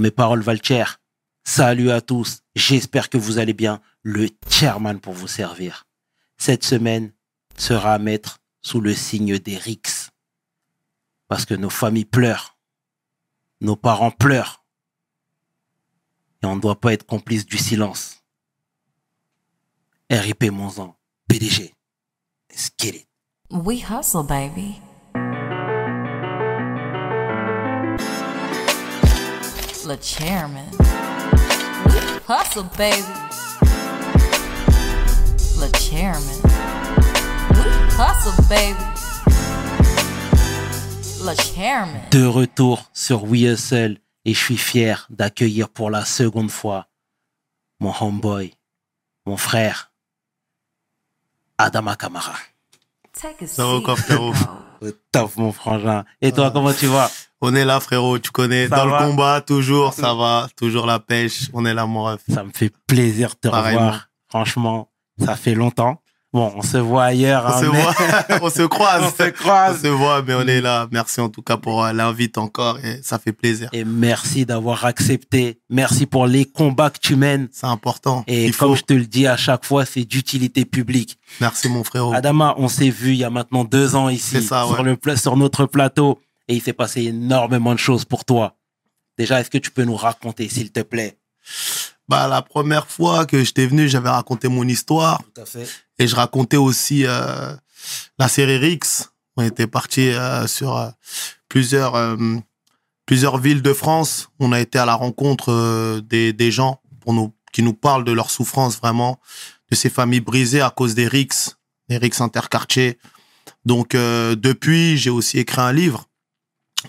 Mes paroles valent Salut à tous. J'espère que vous allez bien. Le chairman pour vous servir. Cette semaine sera à mettre sous le signe des rixes. Parce que nos familles pleurent. Nos parents pleurent. Et on ne doit pas être complice du silence. RIP Monzan, PDG. Let's get it. We hustle, baby. Le chairman. Hustle, baby. Le chairman. Hustle, baby. Le chairman. De retour sur We Hustle et je suis fier d'accueillir pour la seconde fois mon homeboy, mon frère, Adama Kamara. Take a Ça va encore, frérot top, mon frangin. Et toi, comment tu vas? On est là, frérot, tu connais. Ça Dans va le combat, toujours, ça va. Toujours la pêche. On est là, mon ref. Ça me fait plaisir de te revoir. Franchement, ça fait longtemps. Bon, on se voit ailleurs. On hein, se mais- voit, on se croise. On se On croise. se voit, mais on est là. Merci en tout cas pour euh, l'invite encore et ça fait plaisir. Et merci d'avoir accepté. Merci pour les combats que tu mènes. C'est important. Et Il comme faut. je te le dis à chaque fois, c'est d'utilité publique. Merci, mon frérot. Adama, on s'est vu il y a maintenant deux ans ici C'est ça, sur, ouais. le, sur notre plateau et il s'est passé énormément de choses pour toi. Déjà, est-ce que tu peux nous raconter, s'il te plaît? Bah, la première fois que j'étais venu, j'avais raconté mon histoire Tout à fait. et je racontais aussi euh, la série Rix. On était parti euh, sur euh, plusieurs euh, plusieurs villes de France. On a été à la rencontre euh, des, des gens pour nous qui nous parlent de leur souffrance vraiment, de ces familles brisées à cause des Rix, des Rix interquartiers. Donc euh, depuis, j'ai aussi écrit un livre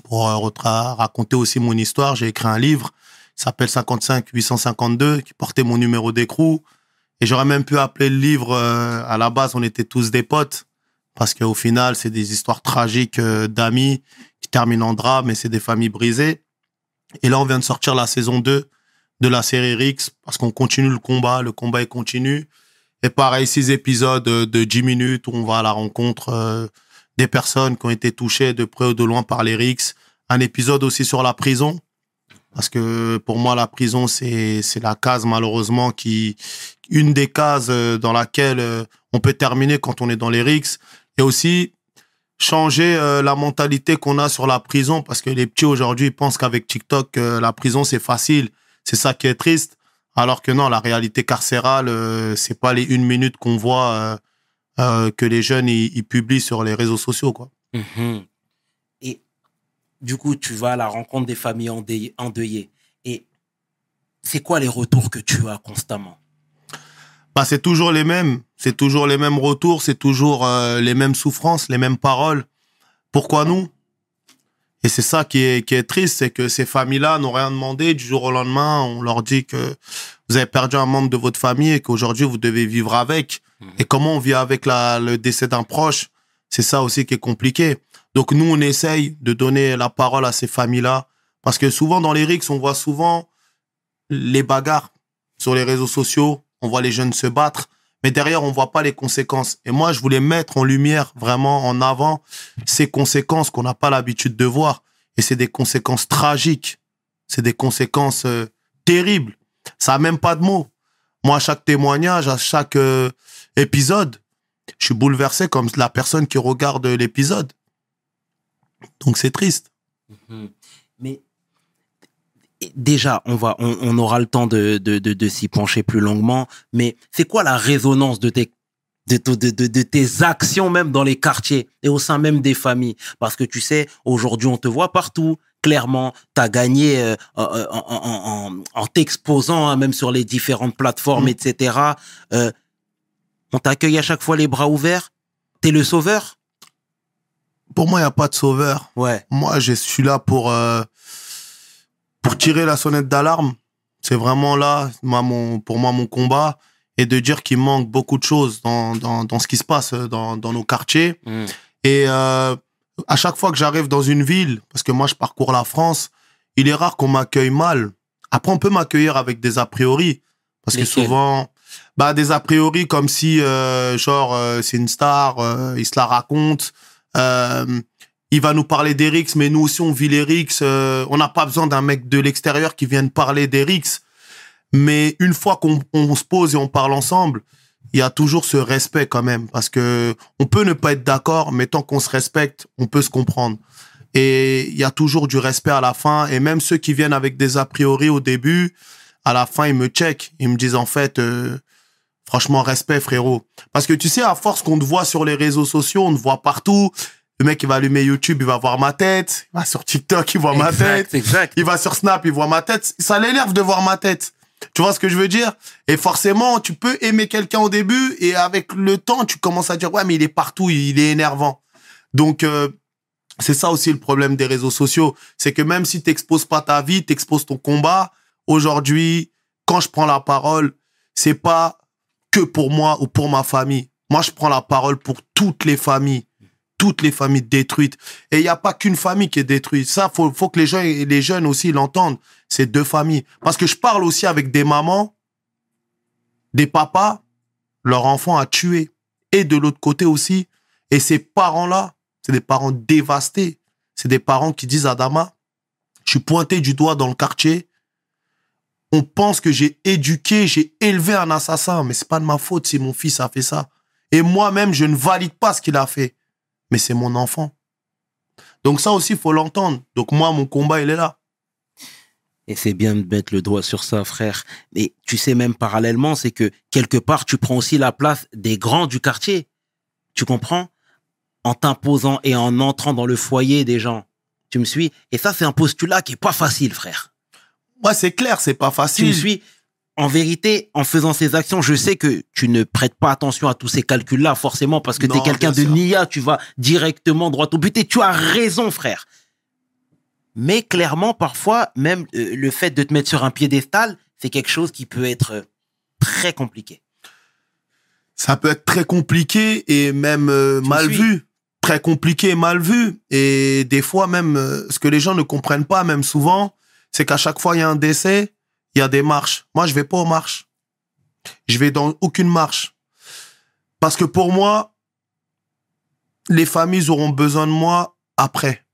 pour raconter aussi mon histoire. J'ai écrit un livre, il s'appelle 55 852, qui portait mon numéro d'écrou. Et j'aurais même pu appeler le livre, euh, à la base, on était tous des potes, parce qu'au final, c'est des histoires tragiques euh, d'amis qui terminent en drame, et c'est des familles brisées. Et là, on vient de sortir la saison 2 de la série Rix, parce qu'on continue le combat, le combat est continu. Et pareil, six épisodes euh, de 10 minutes où on va à la rencontre des personnes qui ont été touchées de près ou de loin par les Rix. Un épisode aussi sur la prison, parce que pour moi, la prison, c'est la case, malheureusement, qui, une des cases euh, dans laquelle euh, on peut terminer quand on est dans les RICS. Et aussi changer euh, la mentalité qu'on a sur la prison parce que les petits aujourd'hui pensent qu'avec TikTok la prison c'est facile. C'est ça qui est triste. Alors que non, la réalité carcérale c'est pas les une minute qu'on voit que les jeunes ils, publient sur les réseaux sociaux quoi. Mhm. Du coup, tu vas à la rencontre des familles endeuillées. Et c'est quoi les retours que tu as constamment? Bah, c'est toujours les mêmes, c'est toujours les mêmes retours, c'est toujours euh, les mêmes souffrances, les mêmes paroles. Pourquoi nous? Et c'est ça qui est, qui est triste, c'est que ces familles-là n'ont rien demandé. Du jour au lendemain, on leur dit que vous avez perdu un membre de votre famille et qu'aujourd'hui, vous devez vivre avec. Et comment on vit avec la, le décès d'un proche? C'est ça aussi qui est compliqué. Donc nous, on essaye de donner la parole à ces familles-là. Parce que souvent, dans les RICS, on voit souvent les bagarres sur les réseaux sociaux. On voit les jeunes se battre. Mais derrière, on voit pas les conséquences. Et moi, je voulais mettre en lumière, vraiment en avant, ces conséquences qu'on n'a pas l'habitude de voir. Et c'est des conséquences tragiques. C'est des conséquences euh, terribles. Ça a même pas de mots. Moi, à chaque témoignage, à chaque euh, épisode, je suis bouleversé comme la personne qui regarde l'épisode. Donc c'est triste. Mhm. Mais déjà, on va, on, on aura le temps de, de, de, de s'y pencher plus longuement. Mais c'est quoi la résonance de tes, de, tes actions même dans les quartiers et au sein même des familles? Parce que tu sais, aujourd'hui, on te voit partout. Clairement, tu as gagné euh, en, en, en, en- en t'exposant, hein, même sur les différentes plateformes, Mm. etc. Euh, on t'accueille à chaque fois les bras ouverts? T'es le sauveur? Pour moi, il n'y a pas de sauveur. Ouais. Moi, je suis là pour, euh, pour tirer la sonnette d'alarme. C'est vraiment là, moi, mon, pour moi, mon combat. Et de dire qu'il manque beaucoup de choses dans, dans, dans ce qui se passe dans, dans nos quartiers. Mm. Et euh, à chaque fois que j'arrive dans une ville, parce que moi je parcours la France, il est rare qu'on m'accueille mal. Après, on peut m'accueillir avec des a priori, parce que souvent, bah des a priori comme si euh, genre euh, c'est une star, euh, il se la raconte. Euh, il va nous parler des RICS, mais nous aussi on vit les RICS. euh, on n'a pas besoin d'un mec de l'extérieur qui vienne parler des RICS. Mais une fois qu'on on se pose et on parle ensemble, il y a toujours ce respect quand même, parce que on peut ne pas être d'accord, mais tant qu'on se respecte, on peut se comprendre. Et il y a toujours du respect à la fin. Et même ceux qui viennent avec des a priori au début, à la fin, ils me checkent. Ils me disent en fait, euh, franchement, respect, frérot. Parce que tu sais, à force qu'on te voit sur les réseaux sociaux, on te voit partout. Le mec, il va allumer YouTube, il va voir ma tête. Il va sur TikTok, il voit ma tête. Exact. Il va sur Snap, il voit ma tête. Ça l'énerve de voir ma tête. Tu vois ce que je veux dire? Et forcément, tu peux aimer quelqu'un au début et avec le temps, tu commences à dire ouais, mais il est partout, il est énervant. Donc euh, c'est ça aussi le problème des réseaux sociaux, c'est que même si t'exposes pas ta vie, t'exposes ton combat. Aujourd'hui, quand je prends la parole, c'est pas que pour moi ou pour ma famille. Moi, je prends la parole pour toutes les familles, toutes les familles détruites. Et il n'y a pas qu'une famille qui est détruite. Ça, faut, faut que les gens, et les jeunes aussi l'entendent. C'est deux familles. Parce que je parle aussi avec des mamans, des papas, leur enfant a tué. Et de l'autre côté aussi. Et ces parents-là, c'est des parents dévastés. C'est des parents qui disent à Dama, je suis pointé du doigt dans le quartier. On pense que j'ai éduqué, j'ai élevé un assassin, mais c'est pas de ma faute si mon fils a fait ça. Et moi-même, je ne valide pas ce qu'il a fait. Mais c'est mon enfant. Donc ça aussi, il faut l'entendre. Donc moi, mon combat, il est là. Et c'est bien de mettre le doigt sur ça, frère. Mais tu sais même parallèlement, c'est que quelque part, tu prends aussi la place des grands du quartier. Tu comprends? En t'imposant et en entrant dans le foyer des gens. Tu me suis? Et ça, c'est un postulat qui est pas facile, frère. Ouais, c'est clair, c'est pas Tu facile. me suis En vérité, en faisant ces actions, je sais que tu ne prêtes pas attention à tous ces calculs-là, forcément, parce que tu es quelqu'un de nia, tu vas directement droit au but, et tu as raison, frère. Mais clairement, parfois, même euh, le fait de te mettre sur un piédestal, c'est quelque chose qui peut être euh, très compliqué. ça peut être très compliqué et même euh, Tu mal suis vu. Très compliqué et mal vu. Et des fois même, ce que les gens ne comprennent pas, même souvent, c'est qu'à chaque fois il y a un décès, il y a des marches. Moi, je vais pas aux marches. Je vais dans aucune marche. Parce que pour moi, les familles auront besoin de moi après.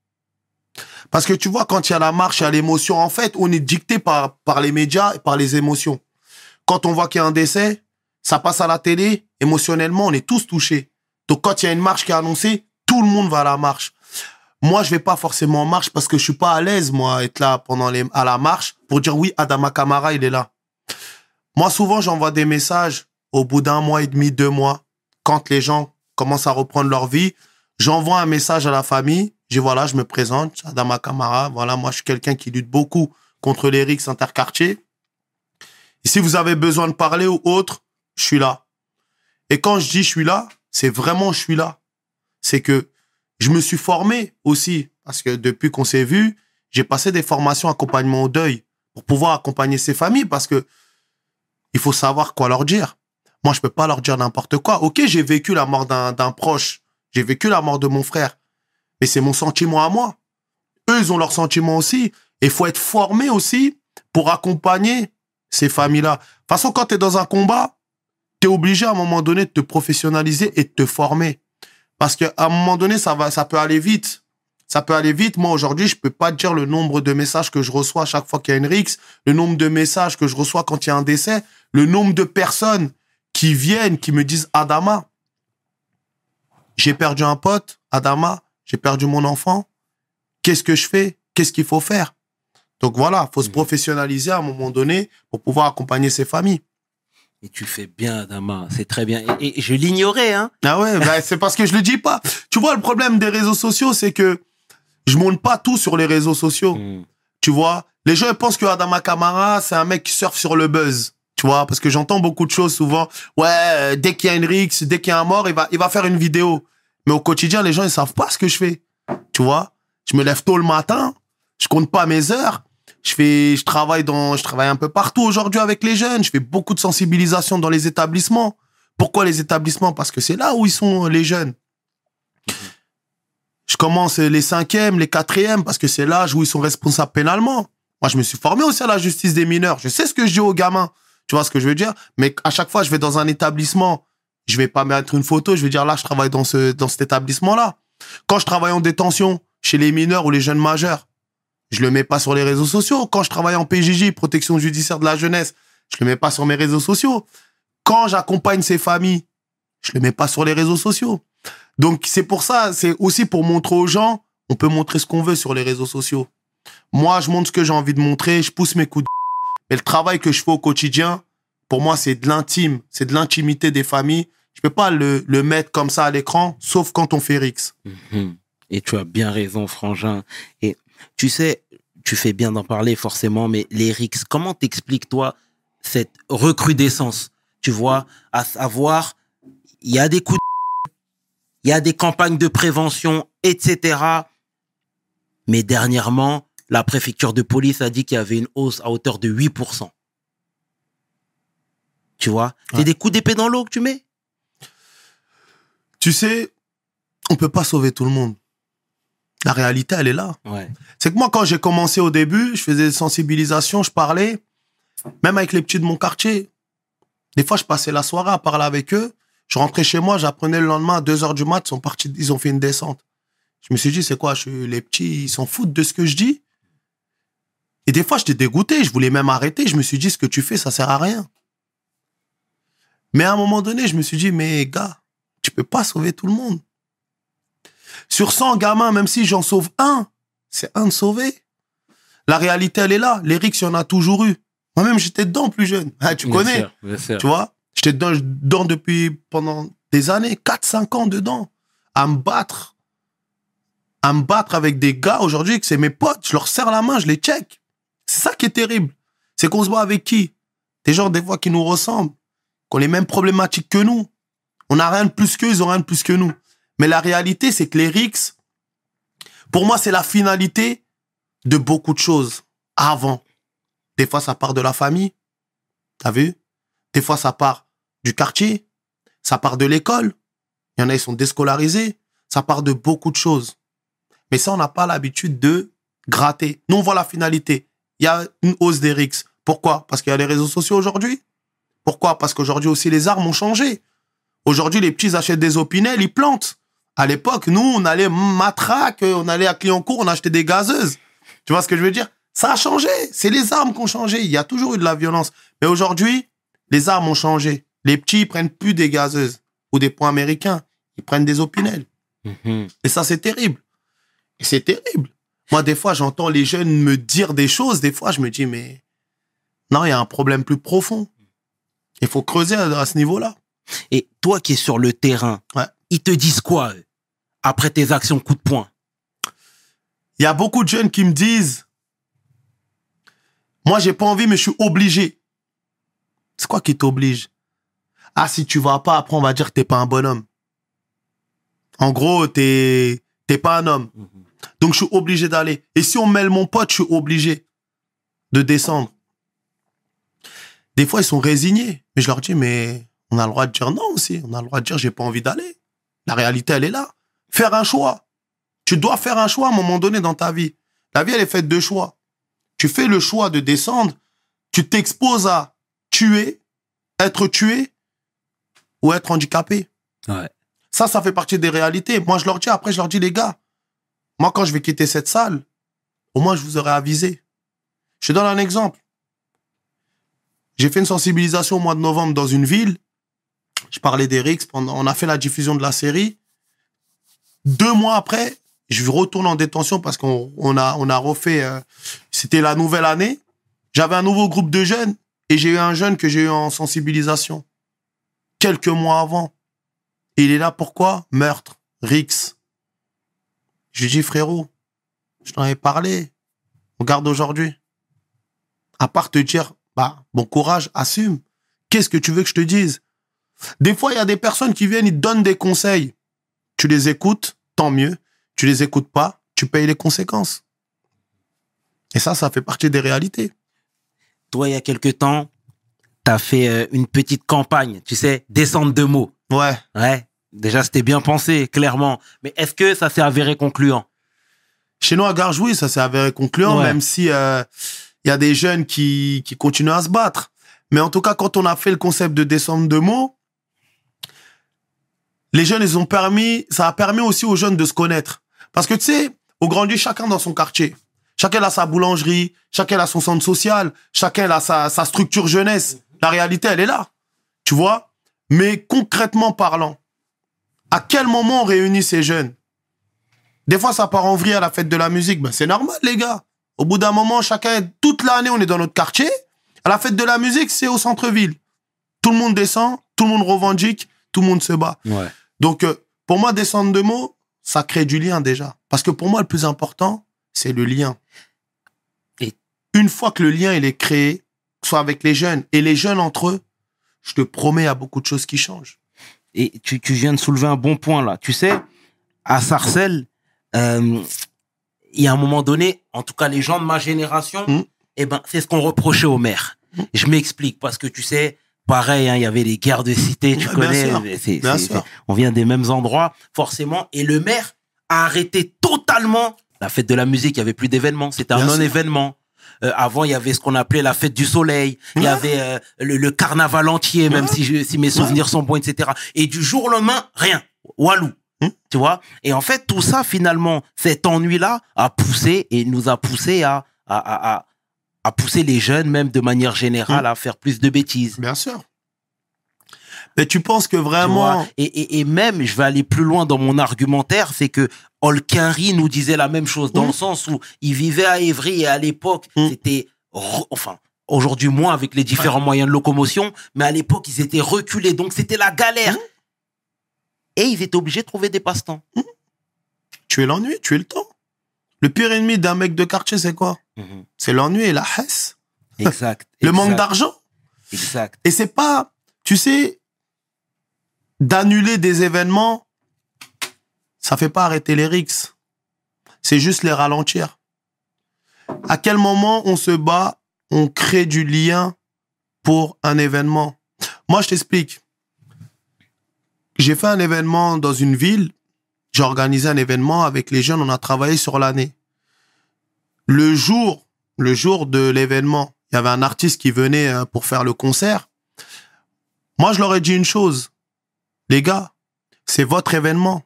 Parce que tu vois, quand il y a la marche, il y a l'émotion. En fait, on est dicté par, par les médias et par les émotions. Quand on voit qu'il y a un décès, ça passe à la télé, émotionnellement, on est tous touchés. Donc quand il y a une marche qui est annoncée, tout le monde va à la marche. Moi, je vais pas forcément en marche parce que je suis pas à l'aise, moi, être là pendant les, à la marche pour dire oui, Adama Kamara, il est là. Moi, souvent, j'envoie des messages au bout d'un mois et demi, deux mois, quand les gens commencent à reprendre leur vie. J'envoie un message à la famille. Je dis voilà, je me présente, Adama Kamara. Voilà, moi, je suis quelqu'un qui lutte beaucoup contre les rixes interquartiers. Et si vous avez besoin de parler ou autre, je suis là. Et quand je dis je suis là, c'est vraiment je suis là. C'est que je me suis formé aussi, parce que depuis qu'on s'est vu, j'ai passé des formations accompagnement au deuil pour pouvoir accompagner ces familles, parce que il faut savoir quoi leur dire. Moi, je peux pas leur dire n'importe quoi. Ok, j'ai vécu la mort d'un proche, j'ai vécu la mort de mon frère, mais c'est mon sentiment à moi. Eux, ont leur sentiment aussi. Et il faut être formé aussi pour accompagner ces familles-là. De toute façon, quand tu es dans un combat, tu es obligé à un moment donné de te professionnaliser et de te former. Parce qu'à un moment donné, ça, va, ça peut aller vite. Ça peut aller vite. Moi, aujourd'hui, je peux pas te dire le nombre de messages que je reçois chaque fois qu'il y a une rixe, le nombre de messages que je reçois quand il y a un décès, le nombre de personnes qui viennent, qui me disent Adama, j'ai perdu un pote, Adama, j'ai perdu mon enfant. Qu'est-ce que je fais? Qu'est-ce qu'il faut faire? Donc voilà, faut se professionnaliser à un moment donné pour pouvoir accompagner ces familles. Et tu fais bien, Adama, c'est très bien. Et, et je l'ignorais, hein. Ah ouais, bah, c'est parce que je le dis pas. Tu vois, le problème des réseaux sociaux, c'est que je monte pas tout sur les réseaux sociaux. Mm. Tu vois, les gens ils pensent que Adama Kamara, c'est un mec qui surfe sur le buzz. Tu vois, parce que j'entends beaucoup de choses souvent. Ouais, euh, dès qu'il y a une rixe, dès qu'il y a un mort, il va, il va faire une vidéo. Mais au quotidien, les gens, ils savent pas ce que je fais. Tu vois, je me lève tôt le matin, je compte pas mes heures. Je fais, je travaille dans, je travaille un peu partout aujourd'hui avec les jeunes. Je fais beaucoup de sensibilisation dans les établissements. Pourquoi les établissements? Parce que c'est là où ils sont les jeunes. Je commence les cinquièmes, les quatrièmes, parce que c'est l'âge où ils sont responsables pénalement. Moi, je me suis formé aussi à la justice des mineurs. Je sais ce que je dis aux gamins. Tu vois ce que je veux dire? Mais à chaque fois, je vais dans un établissement, je vais pas mettre une photo. Je vais dire là, je travaille dans ce dans cet établissement-là. Quand je travaille en détention, chez les mineurs ou les jeunes majeurs. Je le mets pas sur les réseaux sociaux. Quand je travaille en PJJ, protection judiciaire de la jeunesse, je le mets pas sur mes réseaux sociaux. Quand j'accompagne ces familles, je le mets pas sur les réseaux sociaux. Donc c'est pour ça, c'est aussi pour montrer aux gens, on peut montrer ce qu'on veut sur les réseaux sociaux. Moi, je montre ce que j'ai envie de montrer, je pousse mes coups de mais le travail que je fais au quotidien, pour moi, c'est de l'intime, c'est de l'intimité des familles. Je peux pas le, le mettre comme ça à l'écran, sauf quand on fait Rix. Mhm. Et tu as bien raison, Frangin. Et tu sais, tu fais bien d'en parler forcément, mais les RICS, comment t'expliques, toi, cette recrudescence? Tu vois, à savoir, il y a des coups de... Il y a des campagnes de prévention, etc. Mais dernièrement, la préfecture de police a dit qu'il y avait une hausse à hauteur de 8%. Tu vois C'est Ouais. des coups d'épée dans l'eau que tu mets? Tu sais, on peut pas sauver tout le monde. La réalité, elle est là. Ouais. C'est que moi, quand j'ai commencé au début, je faisais des sensibilisations, je parlais, même avec les petits de mon quartier. Des fois, je passais la soirée à parler avec eux. Je rentrais chez moi, j'apprenais le lendemain à 2 heures du mat, ils sont partis, ils ont fait une descente. Je me suis dit, c'est quoi, je, les petits, ils s'en foutent de ce que je dis? Et des fois, j'étais dégoûté, je voulais même arrêter. Je me suis dit, ce que tu fais, ça sert à rien. Mais à un moment donné, je me suis dit, mais gars, tu peux pas sauver tout le monde. Sur 100 gamins, même si j'en sauve un, c'est un de sauver. La réalité, elle est là. Les rixes, il y en a toujours eu. Moi-même, j'étais dedans plus jeune. Ah, tu Bien connais, sûr, bien sûr. tu vois? J'étais dedans, dedans depuis pendant des années, 4-5 ans dedans, à me battre. À me battre avec des gars aujourd'hui que c'est mes potes. Je leur serre la main, je les check. C'est ça qui est terrible. C'est qu'on se bat avec qui? Des gens, des fois, qui nous ressemblent, qui ont les mêmes problématiques que nous. On n'a rien de plus qu'eux, ils ont rien de plus que nous. Mais la réalité, c'est que les rixes, pour moi, c'est la finalité de beaucoup de choses avant. Des fois, ça part de la famille. T'as vu? Des fois, ça part du quartier. Ça part de l'école. Il y en a, ils sont déscolarisés. Ça part de beaucoup de choses. Mais ça, on n'a pas l'habitude de gratter. Nous, on voit la finalité. Il y a une hausse des rixes. Pourquoi? Parce qu'il y a les réseaux sociaux aujourd'hui. Pourquoi? Parce qu'aujourd'hui aussi, les armes ont changé. Aujourd'hui, les petits achètent des opinels, ils plantent. À l'époque, nous, on allait matraque, on allait à Clignancourt, on achetait des gazeuses. Tu vois ce que je veux dire? Ça a changé. C'est les armes qui ont changé. Il y a toujours eu de la violence. Mais aujourd'hui, les armes ont changé. Les petits, ils prennent plus des gazeuses ou des points américains. Ils prennent des opinels. Mhm. Et ça, c'est terrible. Et c'est terrible. Moi, des fois, j'entends les jeunes me dire des choses. Des fois, je me dis, mais non, il y a un problème plus profond. Il faut creuser à, à ce niveau-là. Et toi qui es sur le terrain, Ouais. ils te disent quoi eux, après tes actions coup de poing Il y a beaucoup de jeunes qui me disent, moi, j'ai pas envie, mais je suis obligé. C'est quoi qui t'oblige? Ah, si tu vas pas, après, on va dire que t'es pas un bonhomme. En gros, t'es pas un homme. Donc, je suis obligé d'aller. Et si on mêle mon pote, je suis obligé de descendre. Des fois, ils sont résignés. Mais je leur dis, mais on a le droit de dire non aussi. On a le droit de dire, j'ai pas envie d'aller. La réalité, elle est là. Faire un choix. Tu dois faire un choix à un moment donné dans ta vie. La vie, elle est faite de choix. Tu fais le choix de descendre. Tu t'exposes à tuer, être tué ou être handicapé. Ouais. Ça, ça fait partie des réalités. Moi, je leur dis, après, je leur dis, les gars, moi, quand je vais quitter cette salle, au moins, je vous aurais avisé. Je te donne un exemple. J'ai fait une sensibilisation au mois de novembre dans une ville. Je parlais d'Eric pendant, on a fait la diffusion de la série. Deux mois après, je retourne en détention parce qu'on on a, on refait, euh, c'était la nouvelle année. J'avais un nouveau groupe de jeunes et j'ai eu un jeune que j'ai eu en sensibilisation. Quelques mois avant. Il est là pourquoi? Meurtre, Rix. Je lui dis, frérot, je t'en avais parlé. Regarde aujourd'hui. À part te dire, bah, bon courage, assume. Qu'est-ce que tu veux que je te dise? Des fois, il y a des personnes qui viennent, ils donnent des conseils. Tu les écoutes, tant mieux. Tu les écoutes pas, tu payes les conséquences. Et ça, ça fait partie des réalités. Toi, il y a quelque temps, t'as fait euh, une petite campagne, tu sais, descente de mots. Ouais. Ouais. Déjà, c'était bien pensé, clairement. Mais est-ce que ça s'est avéré concluant? Chez nous, à Garges, oui, ça s'est avéré concluant, Ouais. même si euh, il y a des jeunes qui, qui continuent à se battre. Mais en tout cas, quand on a fait le concept de descente de mots, les jeunes, ils ont permis, ça a permis aussi aux jeunes de se connaître. Parce que tu sais, au Grand Dieu, chacun dans son quartier. Chacun a sa boulangerie, chacun a son centre social, chacun a sa, sa structure jeunesse. La réalité, elle est là. Tu vois? Mais concrètement parlant, à quel moment on réunit ces jeunes? Des fois, ça part en vrille à la fête de la musique. Ben, c'est normal, les gars. Au bout d'un moment, chacun, toute l'année, on est dans notre quartier. À la fête de la musique, c'est au centre-ville. Tout le monde descend, tout le monde revendique, tout le monde se bat. Ouais. Donc, euh, pour moi, descendre de mots, ça crée du lien déjà. Parce que pour moi, le plus important, c'est le lien. Et- une fois que le lien, il est créé, soit avec les jeunes et les jeunes entre eux, je te promets, il y a beaucoup de choses qui changent. Et tu, tu viens de soulever un bon point là. Tu sais, à Sarcelles, euh, il y a un moment donné, en tout cas les gens de ma génération, Mm. eh ben, c'est ce qu'on reprochait au maire. Je m'explique parce que tu sais, pareil, hein, il y avait les guerres de cité, tu Ouais, bien connais. sûr. Bien sûr. on vient des mêmes endroits, forcément. Et le maire a arrêté totalement la fête de la musique. Il y avait plus d'événements. C'était un non-événement. Euh, avant, il y avait ce qu'on appelait la fête du soleil. Il y avait euh, le, le carnaval entier, même Ouais. si, je- si mes souvenirs sont bons, etc. Et du jour au lendemain, rien. Walou. Hmm. Tu vois? Et en fait, tout ça, finalement, cet ennui-là a poussé et nous a poussé à, à, à, à, à pousser les jeunes, même de manière générale, à faire plus de bêtises. Bien sûr. Mais tu penses que vraiment... et, et, et même, je vais aller plus loin dans mon argumentaire, c'est que Olkinry nous disait la même chose, dans Mhm. le sens où il vivait à Évry et à l'époque, Mhm. c'était... Enfin, aujourd'hui moins avec les différents moyens de locomotion, mais à l'époque, ils étaient reculés, donc c'était la galère. Et ils étaient obligés de trouver des passe-temps. Tu es l'ennui, tu es le temps. Le pire ennemi d'un mec de quartier, c'est quoi C'est l'ennui et la hesse. Exact. Le manque d'argent. Exact. Et c'est pas, tu sais, d'annuler des événements, ça fait pas arrêter les rixes. C'est juste les ralentir. À quel moment on se bat, on crée du lien pour un événement? Moi, je t'explique. J'ai fait un événement dans une ville. J'ai organisé un événement avec les jeunes. On a travaillé sur l'année. Le jour, le jour de l'événement, il y avait un artiste qui venait euh, pour faire le concert. Moi, je leur ai dit une chose. Les gars, c'est votre événement.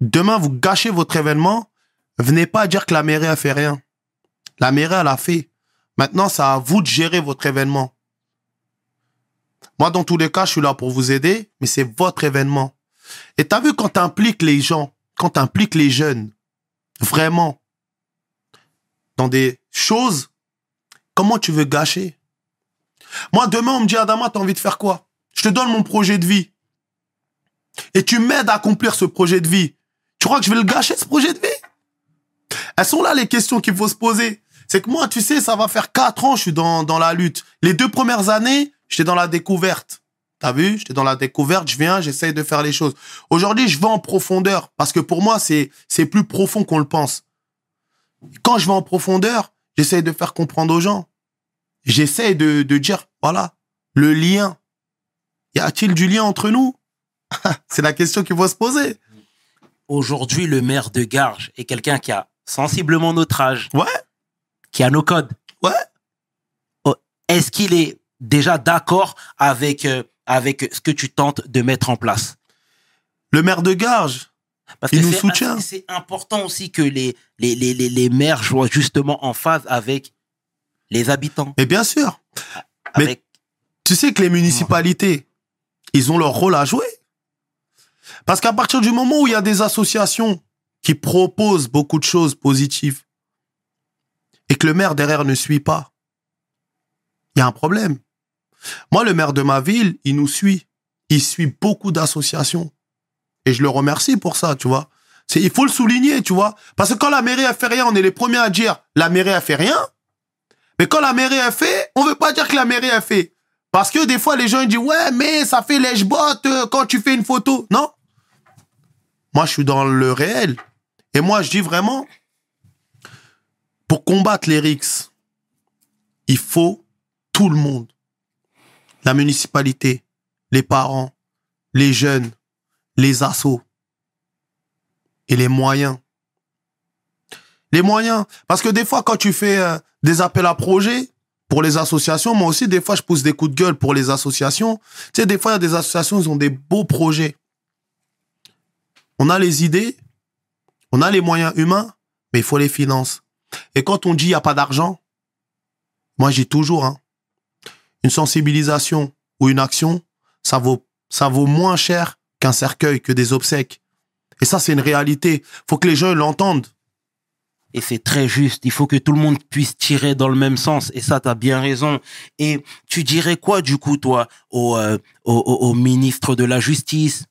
Demain, vous gâchez votre événement. Venez pas dire que la mairie a fait rien. La mairie, elle a fait. Maintenant, c'est à vous de gérer votre événement. Moi, dans tous les cas, je suis là pour vous aider, mais c'est votre événement. Et t'as vu quand t'impliques les gens, quand t'impliques les jeunes, vraiment, dans des choses, comment tu veux gâcher? Moi, demain, on me dit, Adama, t'as envie de faire quoi? Je te donne mon projet de vie. Et tu m'aides à accomplir ce projet de vie. Tu crois que je vais le gâcher, ce projet de vie? Elles sont là, les questions qu'il faut se poser. C'est que moi, tu sais, ça va faire quatre ans, je suis dans, dans la lutte. Les deux premières années, j'étais dans la découverte. T'as vu? J'étais dans la découverte, je viens, j'essaye de faire les choses. Aujourd'hui, je vais en profondeur parce que pour moi, c'est c'est plus profond qu'on le pense. Quand je vais en profondeur, j'essaye de faire comprendre aux gens. J'essaye de, de dire, voilà, le lien. Y a-t-il du lien entre nous? C'est la question qu'il faut se poser. Aujourd'hui, le maire de Garges est quelqu'un qui a sensiblement notre âge, Ouais, qui a nos codes. ouais. Oh, Est-ce qu'il est déjà d'accord avec, euh, avec ce que tu tentes de mettre en place Le maire de Garges, Parce Il que nous soutient. C'est important aussi que les, les, les, les, les maires soient justement en phase avec les habitants. mais bien sûr. Mais- Tu sais que les municipalités, ils ont leur rôle à jouer. Parce qu'à partir du moment où il y a des associations qui proposent beaucoup de choses positives et que le maire derrière ne suit pas, il y a un problème. Moi, le maire de ma ville, il nous suit. Il suit beaucoup d'associations. Et je le remercie pour ça, tu vois. Il faut le souligner, tu vois. Parce que quand la mairie a fait rien, on est les premiers à dire la mairie a fait rien. Mais quand la mairie a fait, on veut pas dire que la mairie a fait. Parce que des fois, les gens disent ouais, mais ça fait lèche-botte euh, quand tu fais une photo. Non. Moi, je suis dans le réel. Et moi, je dis vraiment, pour combattre les rixes, il faut tout le monde. La municipalité, les parents, les jeunes, les assos et les moyens. Les moyens. Parce que des fois, quand tu fais euh, des appels à projets pour les associations, moi aussi, des fois, je pousse des coups de gueule pour les associations. Tu sais, des fois, il y a des associations, ils ont des beaux projets. On a les idées, on a les moyens humains, mais il faut les finances. Et quand on dit il n'y a pas d'argent, moi j'ai toujours hein, une sensibilisation ou une action, ça vaut ça vaut moins cher qu'un cercueil, que des obsèques. Et ça c'est une réalité. Faut que les gens l'entendent. Et c'est très juste. Il faut que tout le monde puisse tirer dans le même sens. Et ça, t'as bien raison. Et tu dirais quoi, du coup, toi, au, euh, au, au- au ministre de la Justice,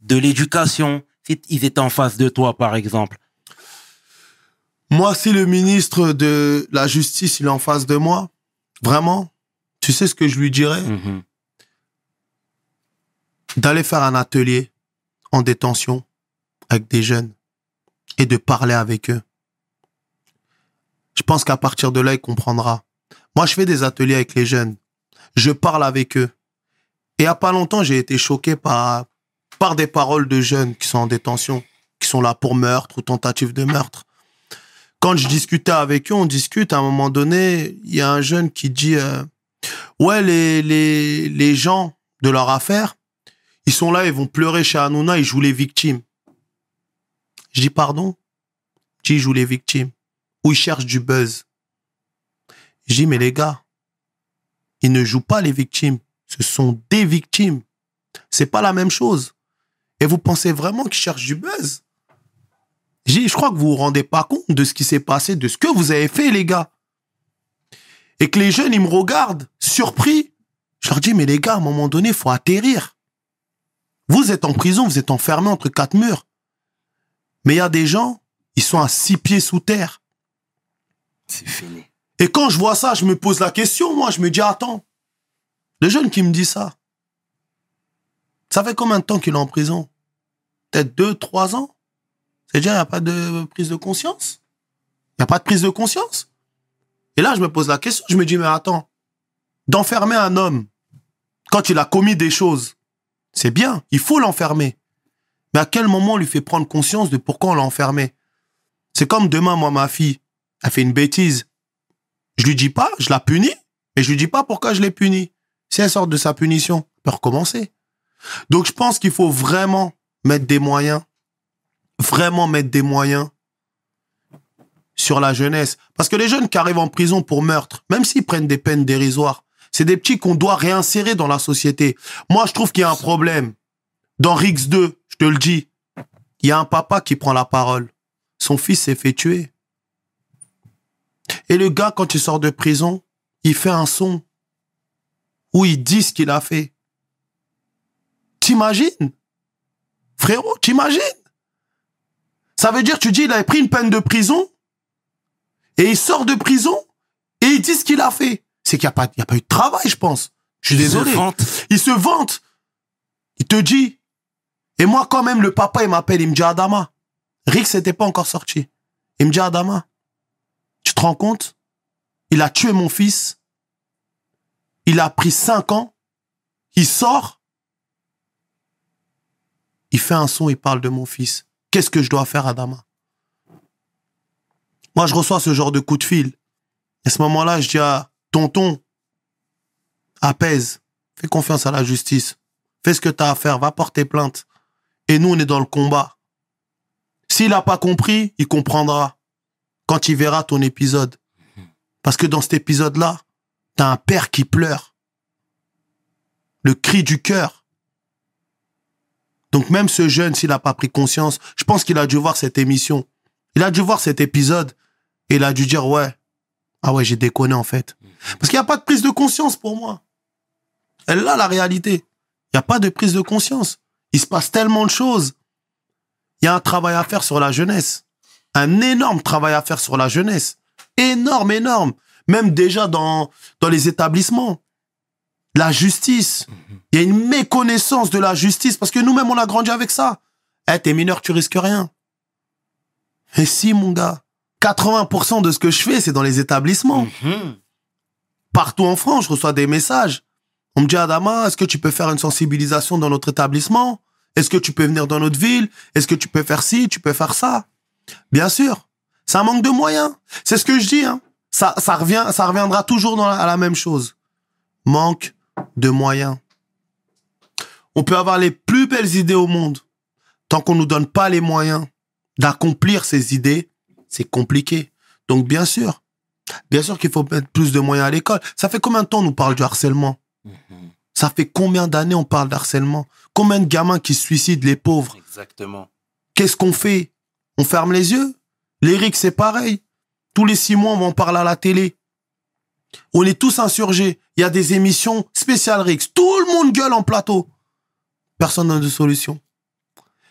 de l'Éducation, si ils étaient en face de toi, par exemple? Moi, si le ministre de la Justice il est en face de moi, vraiment, tu sais ce que je lui dirais? Mhm. D'aller faire un atelier en détention avec des jeunes et de parler avec eux. Je pense qu'à partir de là, il comprendra. Moi, je fais des ateliers avec les jeunes. Je parle avec eux. Et il y a pas longtemps, j'ai été choqué par, par des paroles de jeunes qui sont en détention, qui sont là pour meurtre ou tentative de meurtre. Quand je discutais avec eux, on discute, à un moment donné, il y a un jeune qui dit, euh, ouais, les, les, les gens de leur affaire, ils sont là, ils vont pleurer chez Hanouna, ils jouent les victimes. Je dis pardon? Je dis ils jouent les victimes. Ou ils cherchent du buzz. Je dis mais les gars, ils ne jouent pas les victimes. Ce sont des victimes. C'est pas la même chose. Et vous pensez vraiment qu'ils cherchent du buzz? Je je crois que vous vous rendez pas compte de ce qui s'est passé, de ce que vous avez fait, les gars. Et que les jeunes, ils me regardent, surpris. Je leur dis, mais les gars, à un moment donné, il faut atterrir. Vous êtes en prison, vous êtes enfermés entre quatre murs. Mais il y a des gens, ils sont à six pieds sous terre. C'est fini. Et quand je vois ça, je me pose la question, moi, je me dis, attends, le jeune qui me dit ça, ça fait combien de temps qu'il est en prison? Peut-être deux, trois ans? C'est-à-dire, il n'y a pas de prise de conscience? Il n'y a pas de prise de conscience? Et là, je me pose la question, je me dis, mais attends, d'enfermer un homme quand il a commis des choses, c'est bien, il faut l'enfermer. Mais à quel moment on lui fait prendre conscience de pourquoi on l'a enfermé? C'est comme demain, moi, ma fille, elle fait une bêtise. Je lui dis pas, je la punis, mais je lui dis pas pourquoi je l'ai punie. Si elle sort de sa punition, elle peut recommencer. Donc je pense qu'il faut vraiment mettre des moyens, vraiment mettre des moyens sur la jeunesse. Parce que les jeunes qui arrivent en prison pour meurtre, même s'ils prennent des peines dérisoires, c'est des petits qu'on doit réinsérer dans la société. Moi, je trouve qu'il y a un problème. Dans Rix 2, je te le dis, il y a un papa qui prend la parole. Son fils s'est fait tuer. Et le gars, quand il sort de prison, il fait un son où il dit ce qu'il a fait. T'imagines? Frérot, t'imagines? Ça veut dire, tu dis, il avait pris une peine de prison? Et il sort de prison et il dit ce qu'il a fait. C'est qu'il n'y a, pas- il y a pas eu de travail, je pense. Je suis désolé. Se vante. Il se vante. Il te dit. Et moi, quand même, le papa, il m'appelle, il me dit Adama. Rick, n'était pas encore sorti. Il me dit Adama, tu te rends compte? Il a tué mon fils. Il a pris cinq ans. Il sort. Il fait un son, il parle de mon fils. Qu'est-ce que je dois faire, Adama? Moi, je reçois ce genre de coup de fil. Et à ce moment-là, je dis à tonton, apaise, fais confiance à la justice. Fais ce que tu as à faire, va porter plainte. Et nous, on est dans le combat. S'il n'a pas compris, il comprendra quand il verra ton épisode. Parce que dans cet épisode-là, t'as un père qui pleure. Le cri du cœur. Donc même ce jeune, s'il n'a pas pris conscience, je pense qu'il a dû voir cette émission. Il a dû voir cet épisode et il a dû dire ouais, ah ouais, j'ai déconné en fait. Parce qu'il n'y a pas de prise de conscience pour moi. Elle a la réalité. Il n'y a pas de prise de conscience. Il se passe tellement de choses. Il y a un travail à faire sur la jeunesse. Un énorme travail à faire sur la jeunesse. Énorme, énorme. Même déjà dans, dans les établissements. La justice. Il y a une méconnaissance de la justice parce que nous-mêmes, on a grandi avec ça. Eh, t'es mineur, tu risques rien. Mais si, mon gars. 80% de ce que je fais, c'est dans les établissements Mhm. partout en France, je reçois des messages. On me dit, Adama, est-ce que tu peux faire une sensibilisation dans notre établissement? Est-ce que tu peux venir dans notre ville? Est-ce que tu peux faire ci, tu peux faire ça? Bien sûr. C'est un manque de moyens. C'est ce que je dis. Hein. Ça, ça, revient, ça reviendra toujours dans la, à la même chose. Manque de moyens. On peut avoir les plus belles idées au monde. Tant qu'on nous donne pas les moyens d'accomplir ces idées, c'est compliqué. Donc, bien sûr, bien sûr qu'il faut mettre plus de moyens à l'école. Ça fait combien de temps on nous parle du harcèlement? Mhm. Ça fait combien d'années on parle d'harcèlement? Combien de gamins qui se suicident, les pauvres? Exactement. Qu'est-ce qu'on fait? On ferme les yeux? L'Éric, c'est pareil. Tous les six mois, on en parle à la télé. On est tous insurgés. Il y a des émissions spéciales Rix. Tout le monde gueule en plateau. Personne n'a de solution.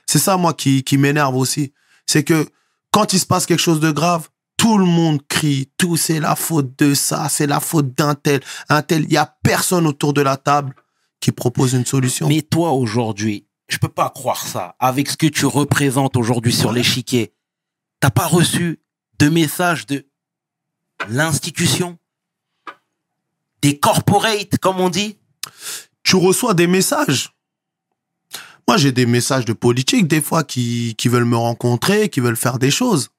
C'est ça, moi, qui, qui m'énerve aussi. C'est que quand il se passe quelque chose de grave, tout le monde crie. Tout, c'est la faute de ça. C'est la faute d'un tel, un tel. Il y a personne autour de la table qui propose une solution. Mais toi, aujourd'hui, je peux pas croire ça. Avec ce que tu représentes aujourd'hui sur l'échiquier, t'as pas reçu de message de l'institution, des corporates, comme on dit? Tu reçois des messages. Moi, j'ai des messages de politique, des fois, qui, veulent me rencontrer, qui veulent faire des choses.